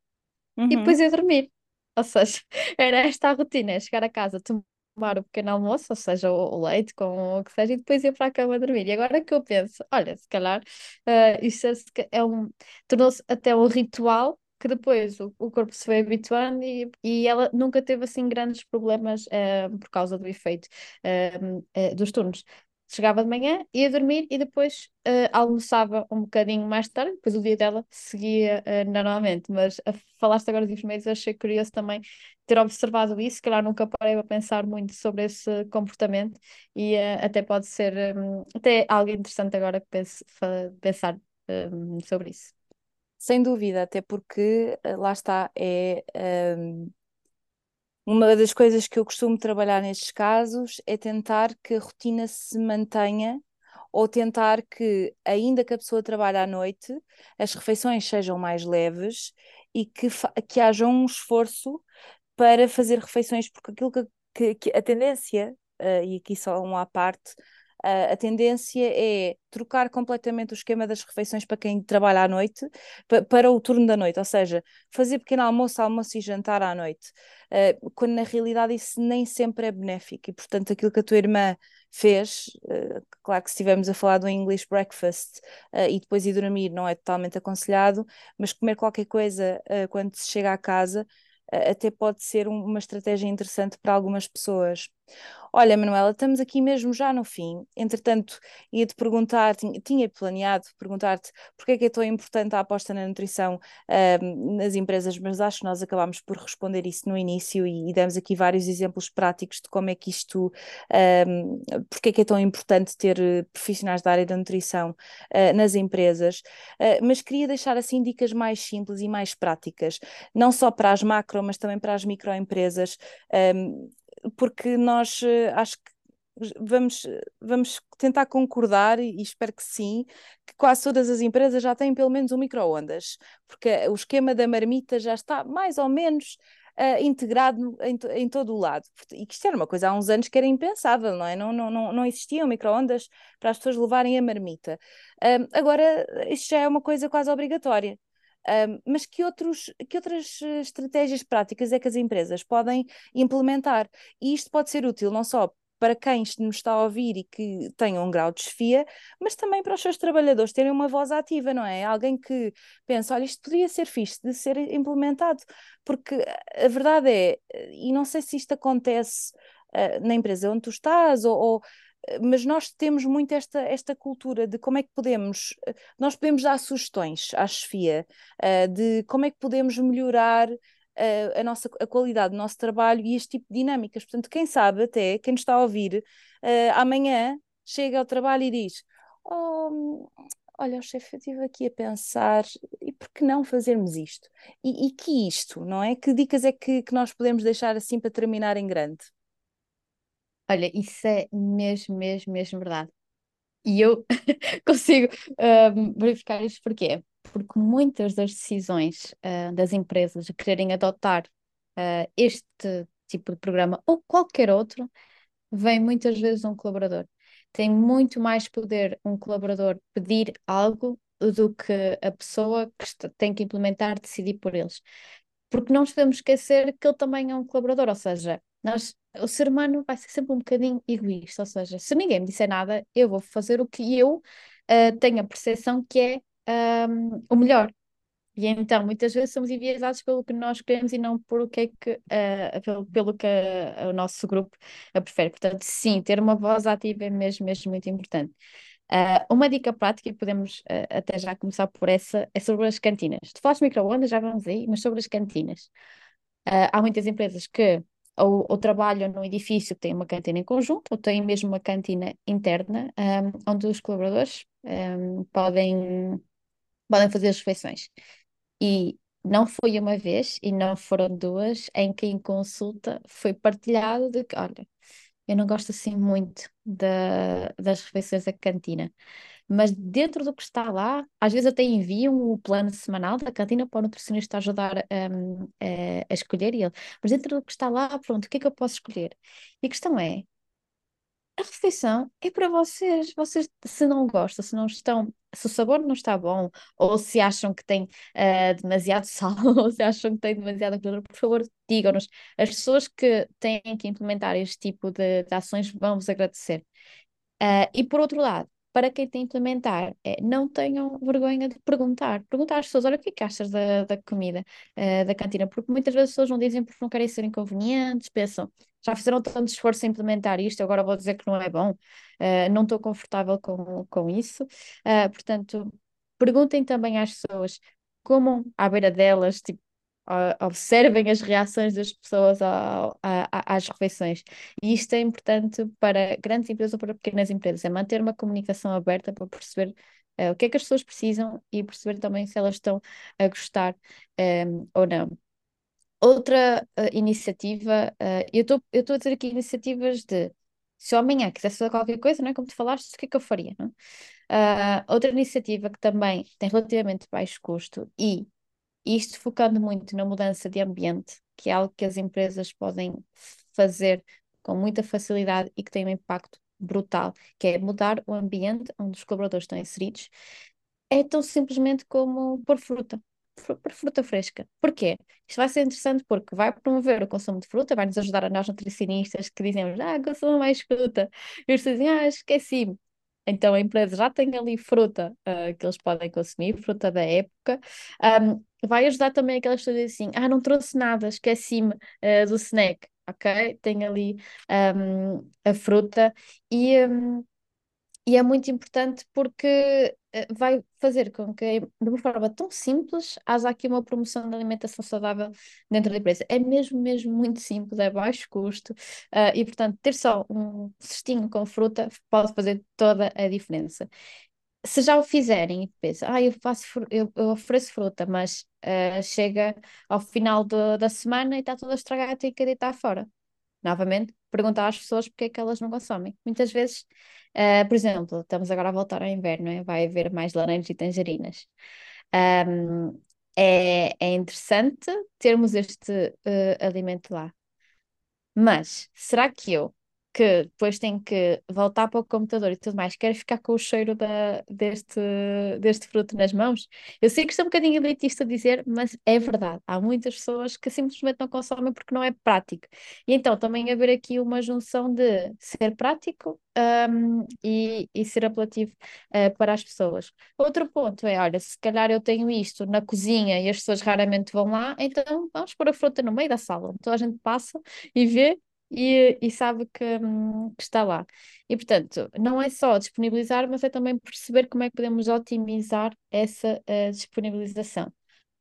e depois uhum. ia dormir. Ou seja, era esta a rotina, é chegar a casa, tomar o pequeno almoço, ou seja, o, o leite com o que seja, e depois ir para a cama dormir. E agora que eu penso, olha, se calhar uh, isso é, é um, tornou-se até um ritual que depois o, o corpo se foi habituando e, e ela nunca teve assim grandes problemas uh, por causa do efeito uh, uh, dos turnos chegava de manhã, ia dormir e depois uh, almoçava um bocadinho mais tarde, depois o dia dela seguia uh, normalmente. Mas uh, falaste agora dos enfermeiros, achei curioso também ter observado isso, se calhar nunca parei a pensar muito sobre esse comportamento e até pode ser um, até algo interessante agora que pense, pensar um, sobre isso. Sem dúvida, até porque lá está, é. Um Uma das coisas que eu costumo trabalhar nestes casos é tentar que a rotina se mantenha ou tentar que, ainda que a pessoa trabalhe à noite, as refeições sejam mais leves e que, que haja um esforço para fazer refeições, porque aquilo que, que, que a tendência, uh, e aqui só um à parte, Uh, a tendência é trocar completamente o esquema das refeições para quem trabalha à noite, para o turno da noite, ou seja, fazer pequeno almoço, almoço e jantar à noite, uh, quando na realidade isso nem sempre é benéfico. E portanto, aquilo que a tua irmã fez, uh, claro que se estivermos a falar do English breakfast e depois ir dormir, não é totalmente aconselhado, mas comer qualquer coisa quando se chega à casa até pode ser um, uma estratégia interessante para algumas pessoas. Olha, Manuela, estamos aqui mesmo já no fim. Entretanto, ia-te perguntar, tinha, planeado perguntar-te porque é que é tão importante a aposta na nutrição um, nas empresas, mas acho que nós acabámos por responder isso no início e, e demos aqui vários exemplos práticos de como é que isto, um, porque é que é tão importante ter eh, profissionais da área da nutrição uh, nas empresas, uh, mas queria deixar assim dicas mais simples e mais práticas, não só para as macro, mas também para as microempresas. Porque nós eh, acho que vamos, vamos tentar concordar, e espero que sim, que quase todas as empresas já têm pelo menos um micro-ondas, porque o esquema da marmita já está mais ou menos uh, integrado em, em, todo o lado. E que isto era uma coisa há uns anos que era impensável, não é? Não, não, não, não existiam micro-ondas para as pessoas levarem a marmita. Uh, agora, isto já é uma coisa quase obrigatória. Mas que, outros, que outras eh, estratégias práticas é que as empresas podem implementar? E isto pode ser útil não só para quem nos está a ouvir e que tenha um grau de desfia, mas também para os seus trabalhadores terem uma voz ativa, não é? Alguém que pensa, olha, isto poderia ser fixe de ser implementado, porque a verdade é, e não sei se isto acontece uh, na empresa onde tu estás, ou, ou mas nós temos muito esta, esta cultura de como é que podemos, nós podemos dar sugestões à chefia uh, de como é que podemos melhorar uh, a nossa a qualidade do nosso trabalho e este tipo de dinâmicas. Portanto, quem sabe até, quem nos está a ouvir, uh, amanhã chega ao trabalho e diz: oh, Olha, chefe, eu estive aqui a pensar, e por que não fazermos isto? E, e que isto, não é? Que dicas é que, que nós podemos deixar assim para terminar em grande? Olha, isso é mesmo, mesmo, mesmo verdade. E eu consigo um, verificar isto porquê? Porque muitas das decisões uh, das empresas a quererem adotar uh, este tipo de programa ou qualquer outro vem muitas vezes de um colaborador. Tem muito mais poder um colaborador pedir algo do que a pessoa que está, tem que implementar decidir por eles. Porque não podemos esquecer que ele também é um colaborador, ou seja, nós, o ser humano vai ser sempre um bocadinho egoísta, ou seja, se ninguém me disser nada, eu vou fazer o que eu uh, tenho a percepção que é um, o melhor. E então, muitas vezes somos enviesados pelo que nós queremos e não por o que é que, uh, pelo, pelo que uh, o nosso grupo prefere. Portanto, sim, ter uma voz ativa é mesmo, mesmo muito importante. Uh, uma dica prática, e podemos uh, até já começar por essa, é sobre as cantinas. Tu falaste micro-ondas, já vamos aí, mas sobre as cantinas. Uh, há muitas empresas que ou, ou, trabalham num edifício que tem uma cantina em conjunto, ou têm mesmo uma cantina interna, um, onde os colaboradores um, podem, podem fazer as refeições. E não foi uma vez e não foram duas em que em consulta foi partilhado de que, olha, eu não gosto assim muito da, das refeições da cantina. Mas dentro do que está lá, às vezes até enviam o plano semanal da cantina para o nutricionista ajudar um, a, a escolher ele. Mas dentro do que está lá, pronto, o que é que eu posso escolher? E a questão é, a refeição é para vocês. Vocês, se não gostam, se não estão, se o sabor não está bom, ou se acham que tem uh, demasiado sal, ou se acham que tem demasiado gordura, por favor, digam-nos. As pessoas que têm que implementar este tipo de, de ações vão vos agradecer. Uh, e por outro lado, para quem tem implementar, é, não tenham vergonha de perguntar. Perguntar às pessoas, olha, o que é que achas da, da comida, uh, da cantina? Porque muitas vezes as pessoas não dizem porque não querem ser inconvenientes, pensam, já fizeram tanto esforço em implementar isto, agora vou dizer que não é bom, uh, não estou confortável com, com isso. Uh, portanto, perguntem também às pessoas, comam à beira delas, tipo, observem as reações das pessoas ao, a, às refeições. E isto é importante para grandes empresas ou para pequenas empresas, é manter uma comunicação aberta para perceber uh, o que é que as pessoas precisam e perceber também se elas estão a gostar um, ou não. Outra uh, iniciativa, eu estou a dizer aqui iniciativas de se eu amanhã quisesse fazer qualquer coisa, não é? Como tu falaste, o que é que eu faria? Não? Uh, outra iniciativa que também tem relativamente baixo custo e isto focando muito na mudança de ambiente, que é algo que as empresas podem fazer com muita facilidade e que tem um impacto brutal, que é mudar o ambiente onde os colaboradores estão inseridos, é tão simplesmente como pôr fruta, pôr fruta fresca. Porquê? Isto vai ser interessante porque vai promover o consumo de fruta, vai nos ajudar a nós nutricionistas que dizemos, ah, consumo mais fruta. E eles dizem, ah, esqueci-me. Então a empresa já tem ali fruta uh, que eles podem consumir, fruta da época. Um, vai ajudar também aquelas pessoas assim, ah, não trouxe nada, esqueci-me uh, do snack, ok? Tem ali um, a fruta e, um, e é muito importante porque uh, vai fazer com que, de uma forma tão simples, haja aqui uma promoção de alimentação saudável dentro da empresa. É mesmo, mesmo muito simples, é baixo custo uh, e, portanto, ter só um cestinho com fruta pode fazer toda a diferença se já o fizerem e pensam, ah, eu, faço, eu, eu ofereço fruta, mas uh, chega ao final do, da semana e está tudo estragado e que deitar fora. Novamente, perguntar às pessoas porque é que elas não consomem. Muitas vezes, uh, por exemplo, estamos agora a voltar ao inverno, é? vai haver mais laranjas e tangerinas. Um, é, é interessante termos este uh, alimento lá. Mas será que eu que depois tem que voltar para o computador e tudo mais, quer ficar com o cheiro da, deste, deste fruto nas mãos. Eu sei que isto é um bocadinho elitista dizer, mas é verdade. Há muitas pessoas que simplesmente não consomem porque não é prático. E então também haver aqui uma junção de ser prático um, e, e ser apelativo uh, para as pessoas. Outro ponto é, olha, se calhar eu tenho isto na cozinha e as pessoas raramente vão lá, então vamos pôr a fruta no meio da sala. Então a gente passa e vê e, e sabe que, hum, que, está lá. E, portanto, não é só disponibilizar, mas é também perceber como é que podemos otimizar essa uh, disponibilização.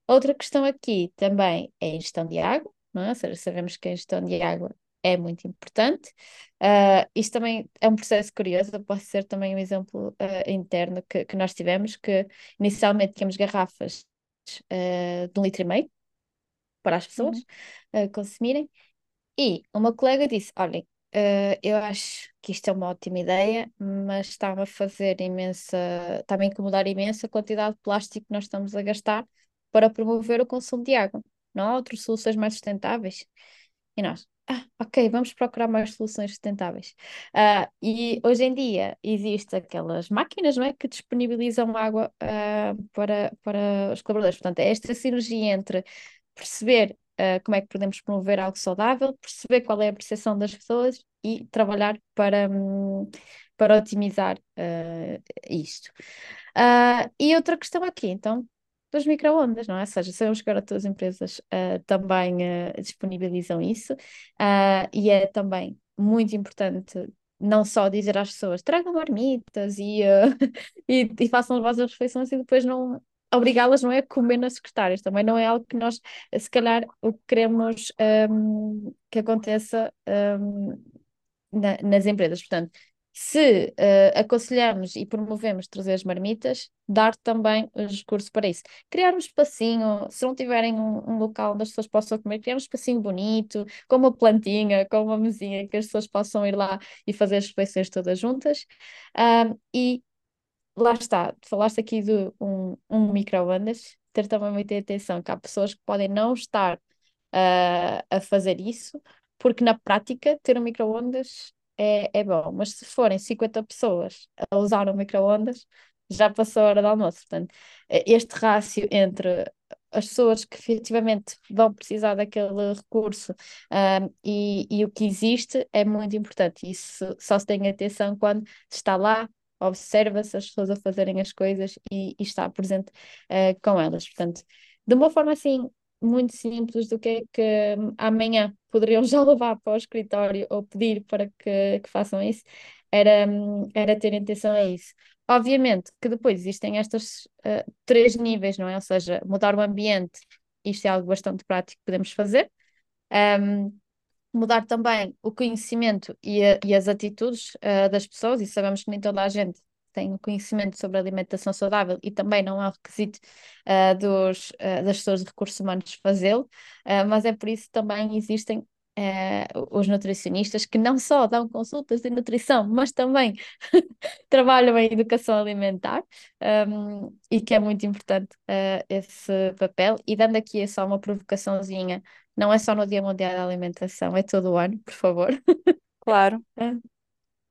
Outra questão aqui também é a gestão de água, não é? Ou seja, sabemos que a gestão de água é muito importante. Uh, isto também é um processo curioso, posso ser também um exemplo uh, interno que, que nós tivemos, que inicialmente tínhamos garrafas uh, de um litro e meio para as pessoas uhum. consumirem, e uma colega disse: Olhem, uh, eu acho que isto é uma ótima ideia, mas está-me a fazer imensa, está-me a incomodar imensa a quantidade de plástico que nós estamos a gastar para promover o consumo de água. Não há outras soluções mais sustentáveis? E nós, ah, ok, vamos procurar mais soluções sustentáveis. Uh, e hoje em dia existem aquelas máquinas, não é, que disponibilizam água uh, para, para os colaboradores. Portanto, é esta sinergia entre perceber uh, como é que podemos promover algo saudável, perceber qual é a percepção das pessoas e trabalhar para, um, para otimizar isto. e outra questão aqui, então, das microondas, não é? Ou seja, sabemos que agora todas as empresas uh, também uh, disponibilizam isso uh, e é também muito importante não só dizer às pessoas tragam marmitas e, e, e, façam as vossas refeições e depois não obrigá-las não é a comer nas secretárias, também não é algo que nós se calhar o que queremos um, que aconteça um, na, nas empresas, portanto se uh, aconselhamos e promovemos trazer as marmitas, dar também os recursos para isso. Criar um espacinho, se não tiverem um, um, local onde as pessoas possam comer, criar um espacinho bonito, com uma plantinha, com uma mesinha, que as pessoas possam ir lá e fazer as refeições todas juntas. Um, e lá está, falaste aqui de um, um microondas, ter também muita atenção que há pessoas que podem não estar uh, a fazer isso, porque na prática ter um microondas é, é bom, mas se forem 50 pessoas a usar o micro-ondas, já passou a hora do almoço. Portanto, eh, este rácio entre as pessoas que efetivamente vão precisar daquele recurso um, e, e o que existe é muito importante. Isso só se tem atenção quando está lá, observa-se as pessoas a fazerem as coisas e, e está presente uh, com elas. Portanto, de uma forma assim muito simples do que é que amanhã poderiam já levar para o escritório ou pedir para que, que façam isso, era, era ter atenção a isso. Obviamente que depois existem estes uh, três níveis, não é? Ou seja, mudar o ambiente, isto é algo bastante prático que podemos fazer. Um, mudar também o conhecimento e, a, e as atitudes uh, das pessoas, e sabemos que nem toda a gente tem conhecimento sobre alimentação saudável e também não é um requisito uh, dos, uh, das pessoas de recursos humanos fazê-lo, mas é por isso que também existem os nutricionistas que não só dão consultas de nutrição, mas também trabalham em educação alimentar um, e que é muito importante esse papel. E dando aqui só uma provocaçãozinha, não é só no Dia Mundial da Alimentação, é todo o ano, por favor. Claro.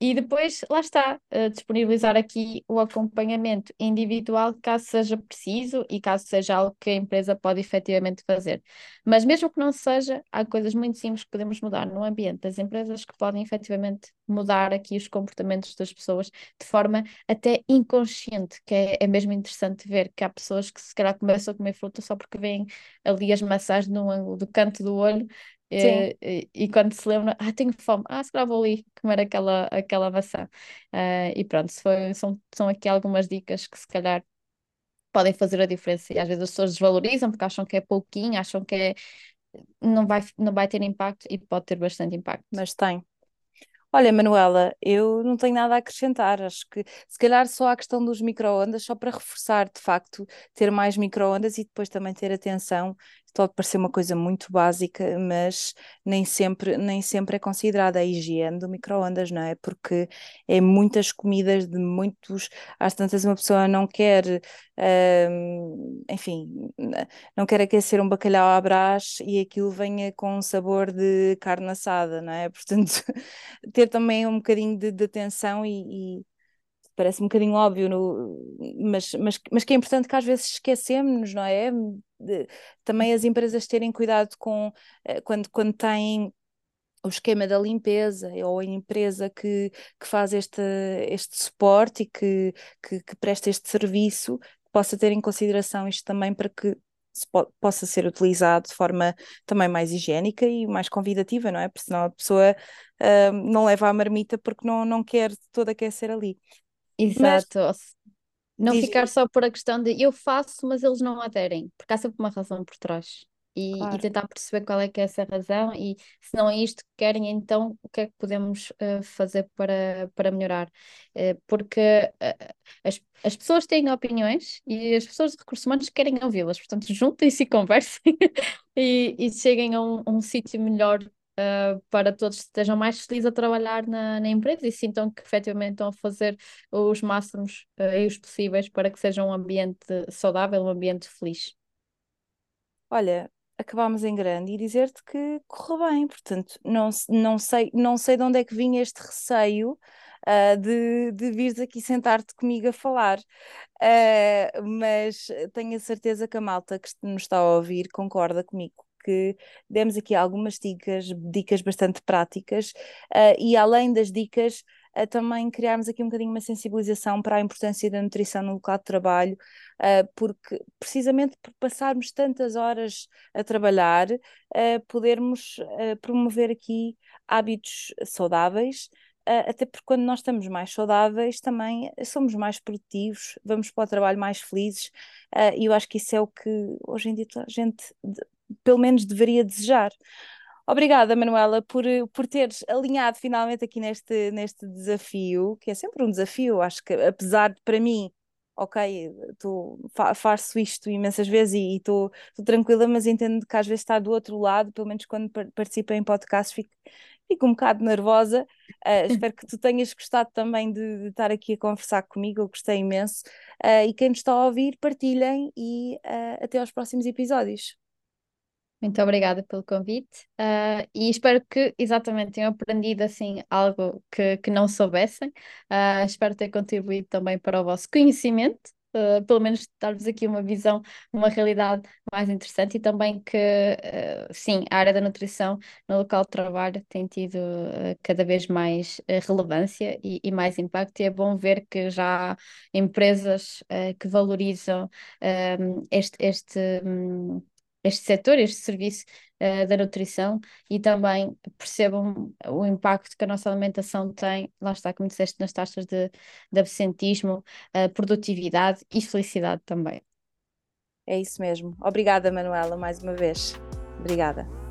E depois, lá está, uh, disponibilizar aqui o acompanhamento individual caso seja preciso e caso seja algo que a empresa pode efetivamente fazer. Mas mesmo que não seja, há coisas muito simples que podemos mudar no ambiente das empresas que podem efetivamente mudar aqui os comportamentos das pessoas de forma até inconsciente, que é, é mesmo interessante ver que há pessoas que se calhar começam a comer fruta só porque veem ali as maçãs no ângulo do canto do olho e, e, e, quando se lembra, ah, tenho fome, ah, se calhar vou ali comer aquela, aquela maçã. Uh, e pronto, foi, são, são aqui algumas dicas que se calhar podem fazer a diferença. E às vezes as pessoas desvalorizam porque acham que é pouquinho, acham que é, não, vai, não vai ter impacto e pode ter bastante impacto. Mas tem. Olha, Manuela, eu não tenho nada a acrescentar. Acho que se calhar só a questão dos micro-ondas, só para reforçar de facto ter mais micro-ondas e depois também ter atenção pode parecer uma coisa muito básica, mas nem sempre, nem sempre é considerada a higiene do micro-ondas, não é? Porque é muitas comidas de muitos. Às tantas, uma pessoa não quer, hum, enfim, não quer aquecer um bacalhau à brás e aquilo venha com um sabor de carne assada, não é? Portanto, ter também um bocadinho de, de atenção e, e parece um bocadinho óbvio, no, mas, mas, mas que é importante que às vezes esquecemos, não é? Também as empresas terem cuidado com eh, quando, quando têm o esquema da limpeza ou a empresa que, que faz este, este suporte e que, que, que presta este serviço, possa ter em consideração isto também para que po possa ser utilizado de forma também mais higiênica e mais convidativa, não é? Porque senão a pessoa uh, não leva a marmita porque não, não quer todo aquecer ali. Exato. Mas, não diz... ficar só por a questão de eu faço, mas eles não aderem, porque há sempre uma razão por trás. E, claro. e tentar perceber qual é que é essa razão e se não é isto que querem, então o que é que podemos uh, fazer para, para melhorar? Uh, porque uh, as, as pessoas têm opiniões e as pessoas de recursos humanos querem ouvi-las, portanto juntem-se e conversem e, e cheguem a um, um sítio melhor uh, para todos estejam mais felizes a trabalhar na, na empresa e sintam que efetivamente estão a fazer os máximos uh, e os possíveis para que seja um ambiente saudável, um ambiente feliz. Olha, acabámos em grande e dizer-te que correu bem, portanto, não, não, sei, não sei de onde é que vinha este receio uh, de, de vires aqui sentar-te comigo a falar. Uh, mas tenho a certeza que a malta que nos está a ouvir concorda comigo que demos aqui algumas dicas, dicas bastante práticas, uh, e além das dicas, uh, também criarmos aqui um bocadinho uma sensibilização para a importância da nutrição no local de trabalho, uh, porque precisamente por passarmos tantas horas a trabalhar, podermos promover aqui hábitos saudáveis. Até porque quando nós estamos mais saudáveis também somos mais produtivos, vamos para o trabalho mais felizes, e eu acho que isso é o que hoje em dia a gente pelo menos deveria desejar. Obrigada, Manuela, por, por teres alinhado finalmente aqui neste, neste desafio, que é sempre um desafio, acho que apesar de para mim, ok, tô, fa faço isto imensas vezes e estou tranquila, mas entendo que às vezes está do outro lado, pelo menos quando participo em podcasts fico, fico um bocado nervosa. Uh, espero que tu tenhas gostado também de, de, estar aqui a conversar comigo, eu gostei imenso. Uh, e quem nos está a ouvir, partilhem e uh, até aos próximos episódios. Muito obrigada pelo convite uh, e espero que exatamente tenham aprendido assim algo que, que não soubessem. Uh, espero ter contribuído também para o vosso conhecimento, uh, pelo menos dar-vos aqui uma visão, uma realidade mais interessante e também que, sim, a área da nutrição no local de trabalho tem tido cada vez mais relevância e, e, mais impacto e é bom ver que já há empresas que valorizam este, este um, este setor, este serviço uh, da nutrição e também percebam o impacto que a nossa alimentação tem, lá está, como disseste, nas taxas de, de absentismo, uh, produtividade e felicidade também. É isso mesmo. Obrigada, Manuela, mais uma vez. Obrigada.